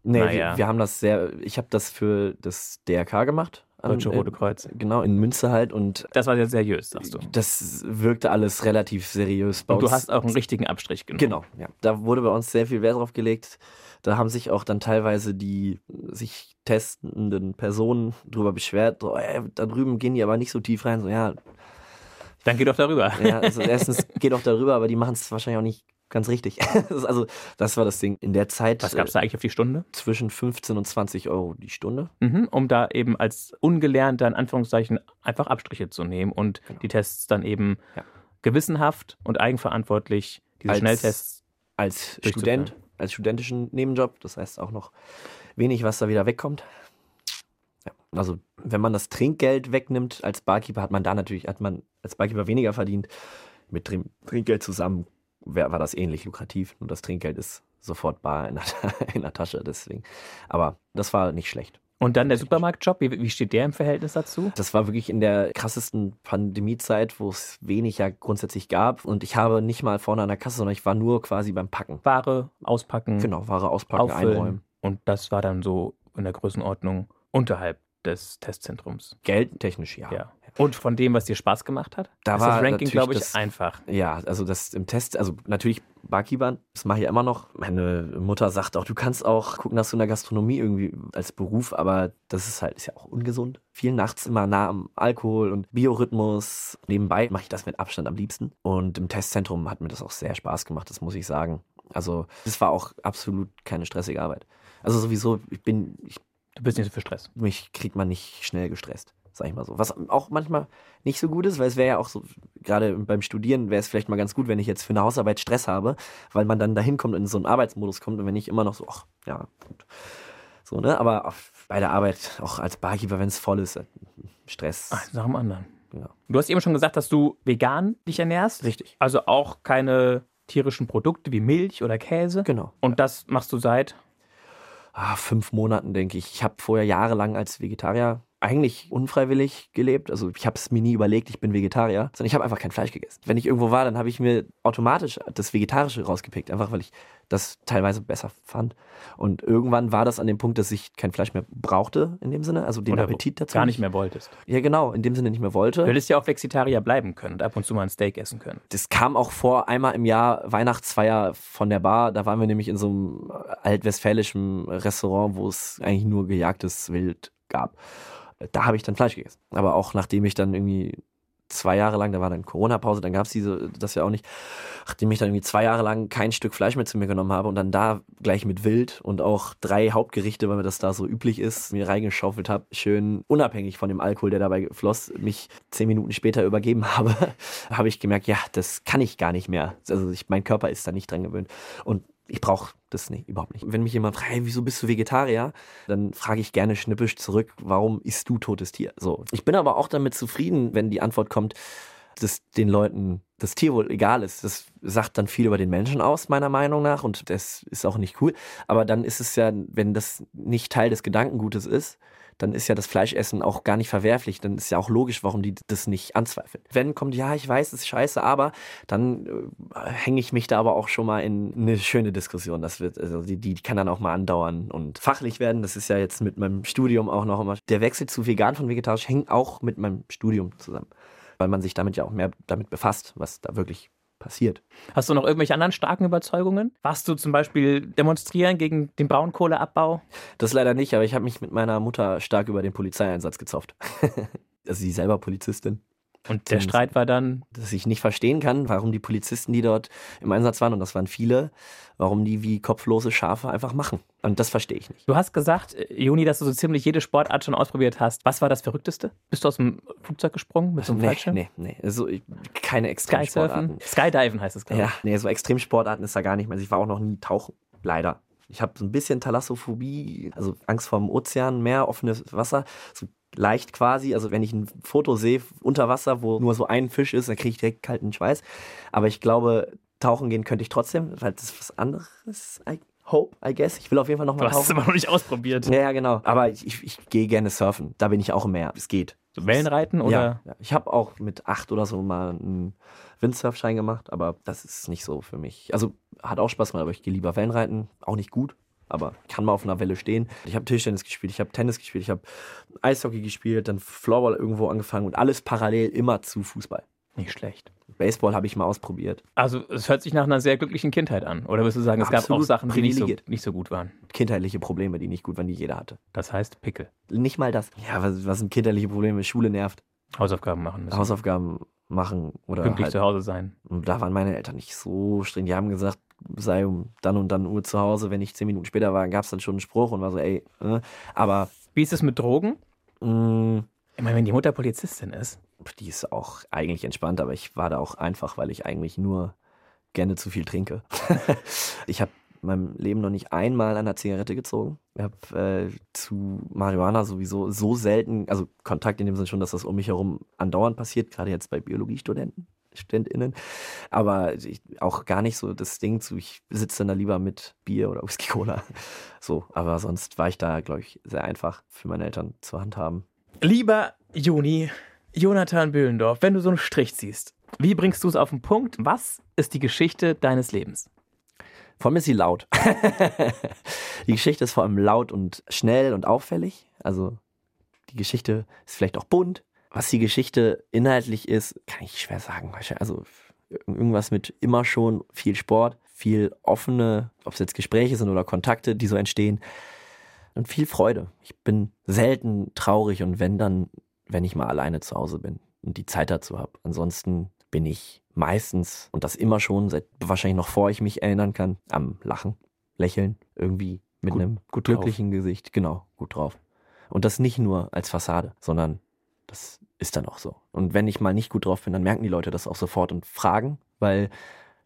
Nee, naja. wir, wir, haben das sehr. Ich habe das für das DRK gemacht. Deutsche Rote Kreuz. Genau, in Münze halt. Und das war sehr seriös, sagst du. Das wirkte alles relativ seriös bei und uns. Du hast auch einen richtigen Abstrich genommen. Genau, ja. Da wurde bei uns sehr viel Wert drauf gelegt. Da haben sich auch dann teilweise die sich testenden Personen drüber beschwert. So, ey, da drüben gehen die aber nicht so tief rein. So, ja. Dann geh doch darüber. Ja, also erstens geh doch darüber, aber die machen es wahrscheinlich auch nicht ganz richtig. also, das war das Ding. In der Zeit. Was gab es da eigentlich auf die Stunde? Zwischen 15 und 20 Euro die Stunde. Mhm, um da eben als Ungelernter, in Anführungszeichen, einfach Abstriche zu nehmen und genau. die Tests dann eben ja. gewissenhaft und eigenverantwortlich, diese als, Schnelltests. Als Student, als studentischen Nebenjob. Das heißt auch noch wenig, was da wieder wegkommt. Ja, also wenn man das Trinkgeld wegnimmt als Barkeeper, hat man da natürlich, hat man als Barkeeper weniger verdient. Mit Trinkgeld zusammen war das ähnlich lukrativ. Nur das Trinkgeld ist sofort bar in der, in der Tasche, deswegen. Aber das war nicht schlecht. Und dann der Supermarktjob, wie, wie steht der im Verhältnis dazu? Das war wirklich in der krassesten Pandemiezeit, wo es wenig ja grundsätzlich gab. Und ich habe nicht mal vorne an der Kasse, sondern ich war nur quasi beim Packen. Ware auspacken. Genau, Ware auspacken, auffüllen. einräumen. Und das war dann so in der Größenordnung unterhalb des Testzentrums. Geldtechnisch, ja. ja. Und von dem, was dir Spaß gemacht hat? Da ist war das Ranking, glaube ich, das, einfach. Ja, also das im Test, also natürlich Barkeepern, das mache ich ja immer noch. Meine Mutter sagt auch, du kannst auch gucken, dass du in der Gastronomie irgendwie als Beruf, aber das ist halt, ist ja auch ungesund. Viel nachts immer nah am Alkohol und Biorhythmus. Nebenbei mache ich das mit Abstand am liebsten. Und im Testzentrum hat mir das auch sehr Spaß gemacht, das muss ich sagen. Also, das war auch absolut keine stressige Arbeit. Also sowieso, ich bin, ich Du bist nicht so für Stress. Mich kriegt man nicht schnell gestresst, sag ich mal so. Was auch manchmal nicht so gut ist, weil es wäre ja auch so, gerade beim Studieren wäre es vielleicht mal ganz gut, wenn ich jetzt für eine Hausarbeit Stress habe, weil man dann dahin kommt und in so einen Arbeitsmodus kommt und wenn ich immer noch so, ach, ja, gut. So, ne? Aber bei der Arbeit, auch als Barkeeper, wenn es voll ist, äh, Stress. Ach, nach dem anderen. Ja. Du hast eben schon gesagt, dass du vegan dich ernährst. Richtig. Also auch keine tierischen Produkte wie Milch oder Käse. Genau. Und ja. das machst du seit? ah, fünf Monaten, denke ich. Ich habe vorher jahrelang als Vegetarier eigentlich unfreiwillig gelebt. Also ich habe es mir nie überlegt, ich bin Vegetarier, sondern ich habe einfach kein Fleisch gegessen. Wenn ich irgendwo war, dann habe ich mir automatisch das Vegetarische rausgepickt, einfach weil ich das teilweise besser fand. Und irgendwann war das an dem Punkt, dass ich kein Fleisch mehr brauchte in dem Sinne, also den Oder Appetit dazu. Gar nicht mehr wolltest. Ja, genau, in dem Sinne nicht mehr wollte. Du hättest ja auch Vegetarier bleiben können und ab und zu mal ein Steak essen können. Das kam auch vor einmal im Jahr Weihnachtsfeier von der Bar. Da waren wir nämlich in so einem altwestfälischen Restaurant, wo es eigentlich nur gejagtes Wild gab da habe ich dann Fleisch gegessen. Aber auch nachdem ich dann irgendwie zwei Jahre lang, da war dann Corona-Pause, dann gab es diese, das ja auch nicht, nachdem ich dann irgendwie zwei Jahre lang kein Stück Fleisch mehr zu mir genommen habe und dann da gleich mit Wild und auch drei Hauptgerichte, weil mir das da so üblich ist, mir reingeschaufelt habe, schön unabhängig von dem Alkohol, der dabei floss, mich zehn Minuten später übergeben habe, habe ich gemerkt, ja, das kann ich gar nicht mehr. Also ich, mein Körper ist da nicht dran gewöhnt. Und Ich brauche das nicht, überhaupt nicht. Wenn mich jemand fragt, hey, wieso bist du Vegetarier? Dann frage ich gerne schnippisch zurück, warum isst du totes Tier? So. Ich bin aber auch damit zufrieden, wenn die Antwort kommt, dass den Leuten das Tier wohl egal ist. Das sagt dann viel über den Menschen aus, meiner Meinung nach, und das ist auch nicht cool. Aber dann ist es ja, wenn das nicht Teil des Gedankengutes ist, dann ist ja das Fleischessen auch gar nicht verwerflich. Dann ist ja auch logisch, warum die das nicht anzweifeln. Wenn kommt, ja, ich weiß, es ist scheiße, aber dann äh, hänge ich mich da aber auch schon mal in eine schöne Diskussion. Das wird, also die, die kann dann auch mal andauern und fachlich werden. Das ist ja jetzt mit meinem Studium auch noch immer. Der Wechsel zu vegan von vegetarisch hängt auch mit meinem Studium zusammen. Weil man sich damit ja auch mehr damit befasst, was da wirklich passiert. Hast du noch irgendwelche anderen starken Überzeugungen? Warst du zum Beispiel demonstrieren gegen den Braunkohleabbau? Das leider nicht, aber ich habe mich mit meiner Mutter stark über den Polizeieinsatz gezopft. also sie selber Polizistin. Und der Streit war dann? Dass ich nicht verstehen kann, warum die Polizisten, die dort im Einsatz waren, und das waren viele, warum die wie kopflose Schafe einfach machen. Und das verstehe ich nicht. Du hast gesagt, Juni, dass du so ziemlich jede Sportart schon ausprobiert hast. Was war das Verrückteste? Bist du aus dem Flugzeug gesprungen mit so einem nee, Fallschirm? Nee, nee, also keine Extremsportarten. Skydiven heißt es, glaube ich. Ja, nee, so Extremsportarten ist da gar nicht mehr. Also ich war auch noch nie tauchen, leider. Ich habe so ein bisschen Thalassophobie, also Angst vor dem Ozean, Meer, offenes Wasser. So leicht quasi. Also wenn ich ein Foto sehe unter Wasser, wo nur so ein Fisch ist, dann kriege ich direkt kalten Schweiß. Aber ich glaube, tauchen gehen könnte ich trotzdem, weil das ist was anderes. I hope, I guess. Ich will auf jeden Fall nochmal tauchen. Du hast es aber noch nicht ausprobiert. Ja, ja genau. Aber ich, ich, ich gehe gerne surfen. Da bin ich auch im Meer. Es geht. So Wellenreiten oder? Ja, ja. ich habe auch mit acht oder so mal einen Windsurfschein gemacht, aber das ist nicht so für mich. Also hat auch Spaß gemacht, aber ich gehe lieber Wellenreiten. Auch nicht gut, aber kann mal auf einer Welle stehen. Ich habe Tischtennis gespielt, ich habe Tennis gespielt, ich habe Eishockey gespielt, dann Floorball irgendwo angefangen und alles parallel immer zu Fußball. Nicht schlecht. Baseball habe ich mal ausprobiert. Also es hört sich nach einer sehr glücklichen Kindheit an. Oder würdest du sagen, es Absolut gab auch Sachen, die nicht so, nicht so, gut waren? Kindheitliche Probleme, die nicht gut waren, die jeder hatte. Das heißt Pickel. Nicht mal das. Ja, was, was sind kindheitliche Probleme? Schule nervt. Hausaufgaben machen müssen. Hausaufgaben machen oder pünktlich halt, zu Hause sein. Da waren meine Eltern nicht so streng. Die haben gesagt, sei um dann und dann Uhr zu Hause. Wenn ich zehn Minuten später war, gab es dann schon einen Spruch und war so, ey, äh. aber. Wie ist es mit Drogen? Mh, mm. ich meine, wenn die Mutter Polizistin ist. Die ist auch eigentlich entspannt, aber ich war da auch einfach, weil ich eigentlich nur gerne zu viel trinke. ich habe in meinem Leben noch nicht einmal an der Zigarette gezogen. Ich habe äh, zu Marihuana sowieso so selten, also Kontakt in dem Sinne schon, dass das um mich herum andauernd passiert, gerade jetzt bei Biologiestudenten. StudentInnen. Aber ich, auch gar nicht so das Ding zu, ich sitze dann da lieber mit Bier oder Whisky Cola. So, aber sonst war ich da, glaube ich, sehr einfach für meine Eltern zu handhaben. Lieber Juni, Jonathan Bühlendorf, wenn du so einen Strich ziehst, wie bringst du es auf den Punkt? Was ist die Geschichte deines Lebens? Vor allem ist sie laut. die Geschichte ist vor allem laut und schnell und auffällig. Also die Geschichte ist vielleicht auch bunt, was die Geschichte inhaltlich ist, kann ich schwer sagen. Also irgendwas mit immer schon viel Sport, viel offene, ob es jetzt Gespräche sind oder Kontakte, die so entstehen. Und viel Freude. Ich bin selten traurig und wenn dann, wenn ich mal alleine zu Hause bin und die Zeit dazu habe. Ansonsten bin ich meistens, und das immer schon, seit wahrscheinlich noch vor ich mich erinnern kann, am Lachen, Lächeln, irgendwie mit gut, einem gut glücklichen drauf. Gesicht. Genau, gut drauf. Und das nicht nur als Fassade, sondern das ist dann auch so. Und wenn ich mal nicht gut drauf bin, dann merken die Leute das auch sofort und fragen, weil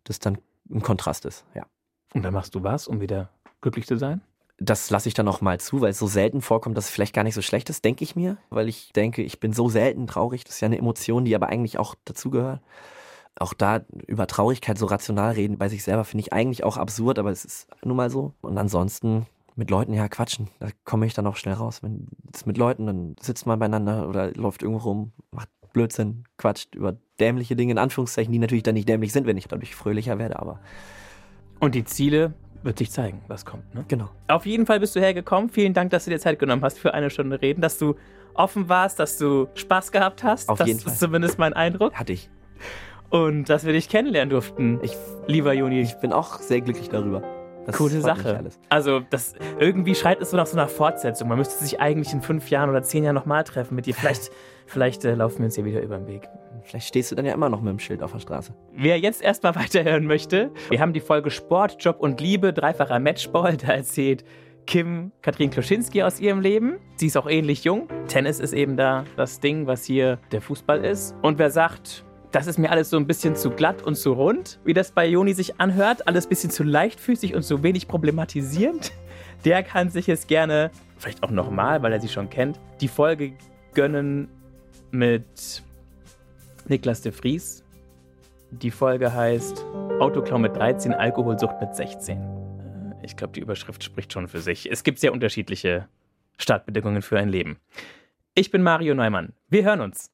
das dann ein Kontrast ist, ja. Und dann machst du was, um wieder glücklich zu sein? Das lasse ich dann auch mal zu, weil es so selten vorkommt, dass es vielleicht gar nicht so schlecht ist, denke ich mir. Weil ich denke, ich bin so selten traurig. Das ist ja eine Emotion, die aber eigentlich auch dazugehört. Auch da über Traurigkeit so rational reden bei sich selber finde ich eigentlich auch absurd, aber es ist nun mal so. Und ansonsten mit Leuten ja quatschen. Da komme ich dann auch schnell raus. Wenn es mit Leuten, dann sitzt man beieinander oder läuft irgendwo rum, macht Blödsinn, quatscht über dämliche Dinge, in Anführungszeichen, die natürlich dann nicht dämlich sind, wenn ich dadurch fröhlicher werde, aber. Und die Ziele wird sich zeigen, was kommt, ne? Genau. Auf jeden Fall bist du hergekommen. Vielen Dank, dass du dir Zeit genommen hast für eine Stunde reden, dass du offen warst, dass du Spaß gehabt hast. Auf das jeden Fall. Ist zumindest mein Eindruck. Hatte ich. Und dass wir dich kennenlernen durften. Ich, lieber Juni. Ich bin auch sehr glücklich darüber. Das Coole Sache. Also, das irgendwie schreit es so nach so einer Fortsetzung. Man müsste sich eigentlich in fünf Jahren oder zehn Jahren nochmal treffen mit dir. Vielleicht, vielleicht äh, laufen wir uns hier wieder über den Weg. Vielleicht stehst du dann ja immer noch mit dem Schild auf der Straße. Wer jetzt erstmal weiterhören möchte, wir haben die Folge Sport, Job und Liebe, dreifacher Matchball. Da erzählt Kim Katrin Kloschinski aus ihrem Leben. Sie ist auch ähnlich jung. Tennis ist eben da das Ding, was hier der Fußball ist. Und wer sagt, das ist mir alles so ein bisschen zu glatt und zu rund, wie das bei Joni sich anhört. Alles ein bisschen zu leichtfüßig und so wenig problematisierend. Der kann sich jetzt gerne, vielleicht auch nochmal, weil er sie schon kennt, die Folge gönnen mit Niklas de Vries. Die Folge heißt Autoklau mit 13, Alkoholsucht mit 16. Äh, ich glaube, die Überschrift spricht schon für sich. Es gibt sehr unterschiedliche Startbedingungen für ein Leben. Ich bin Mario Neumann. Wir hören uns.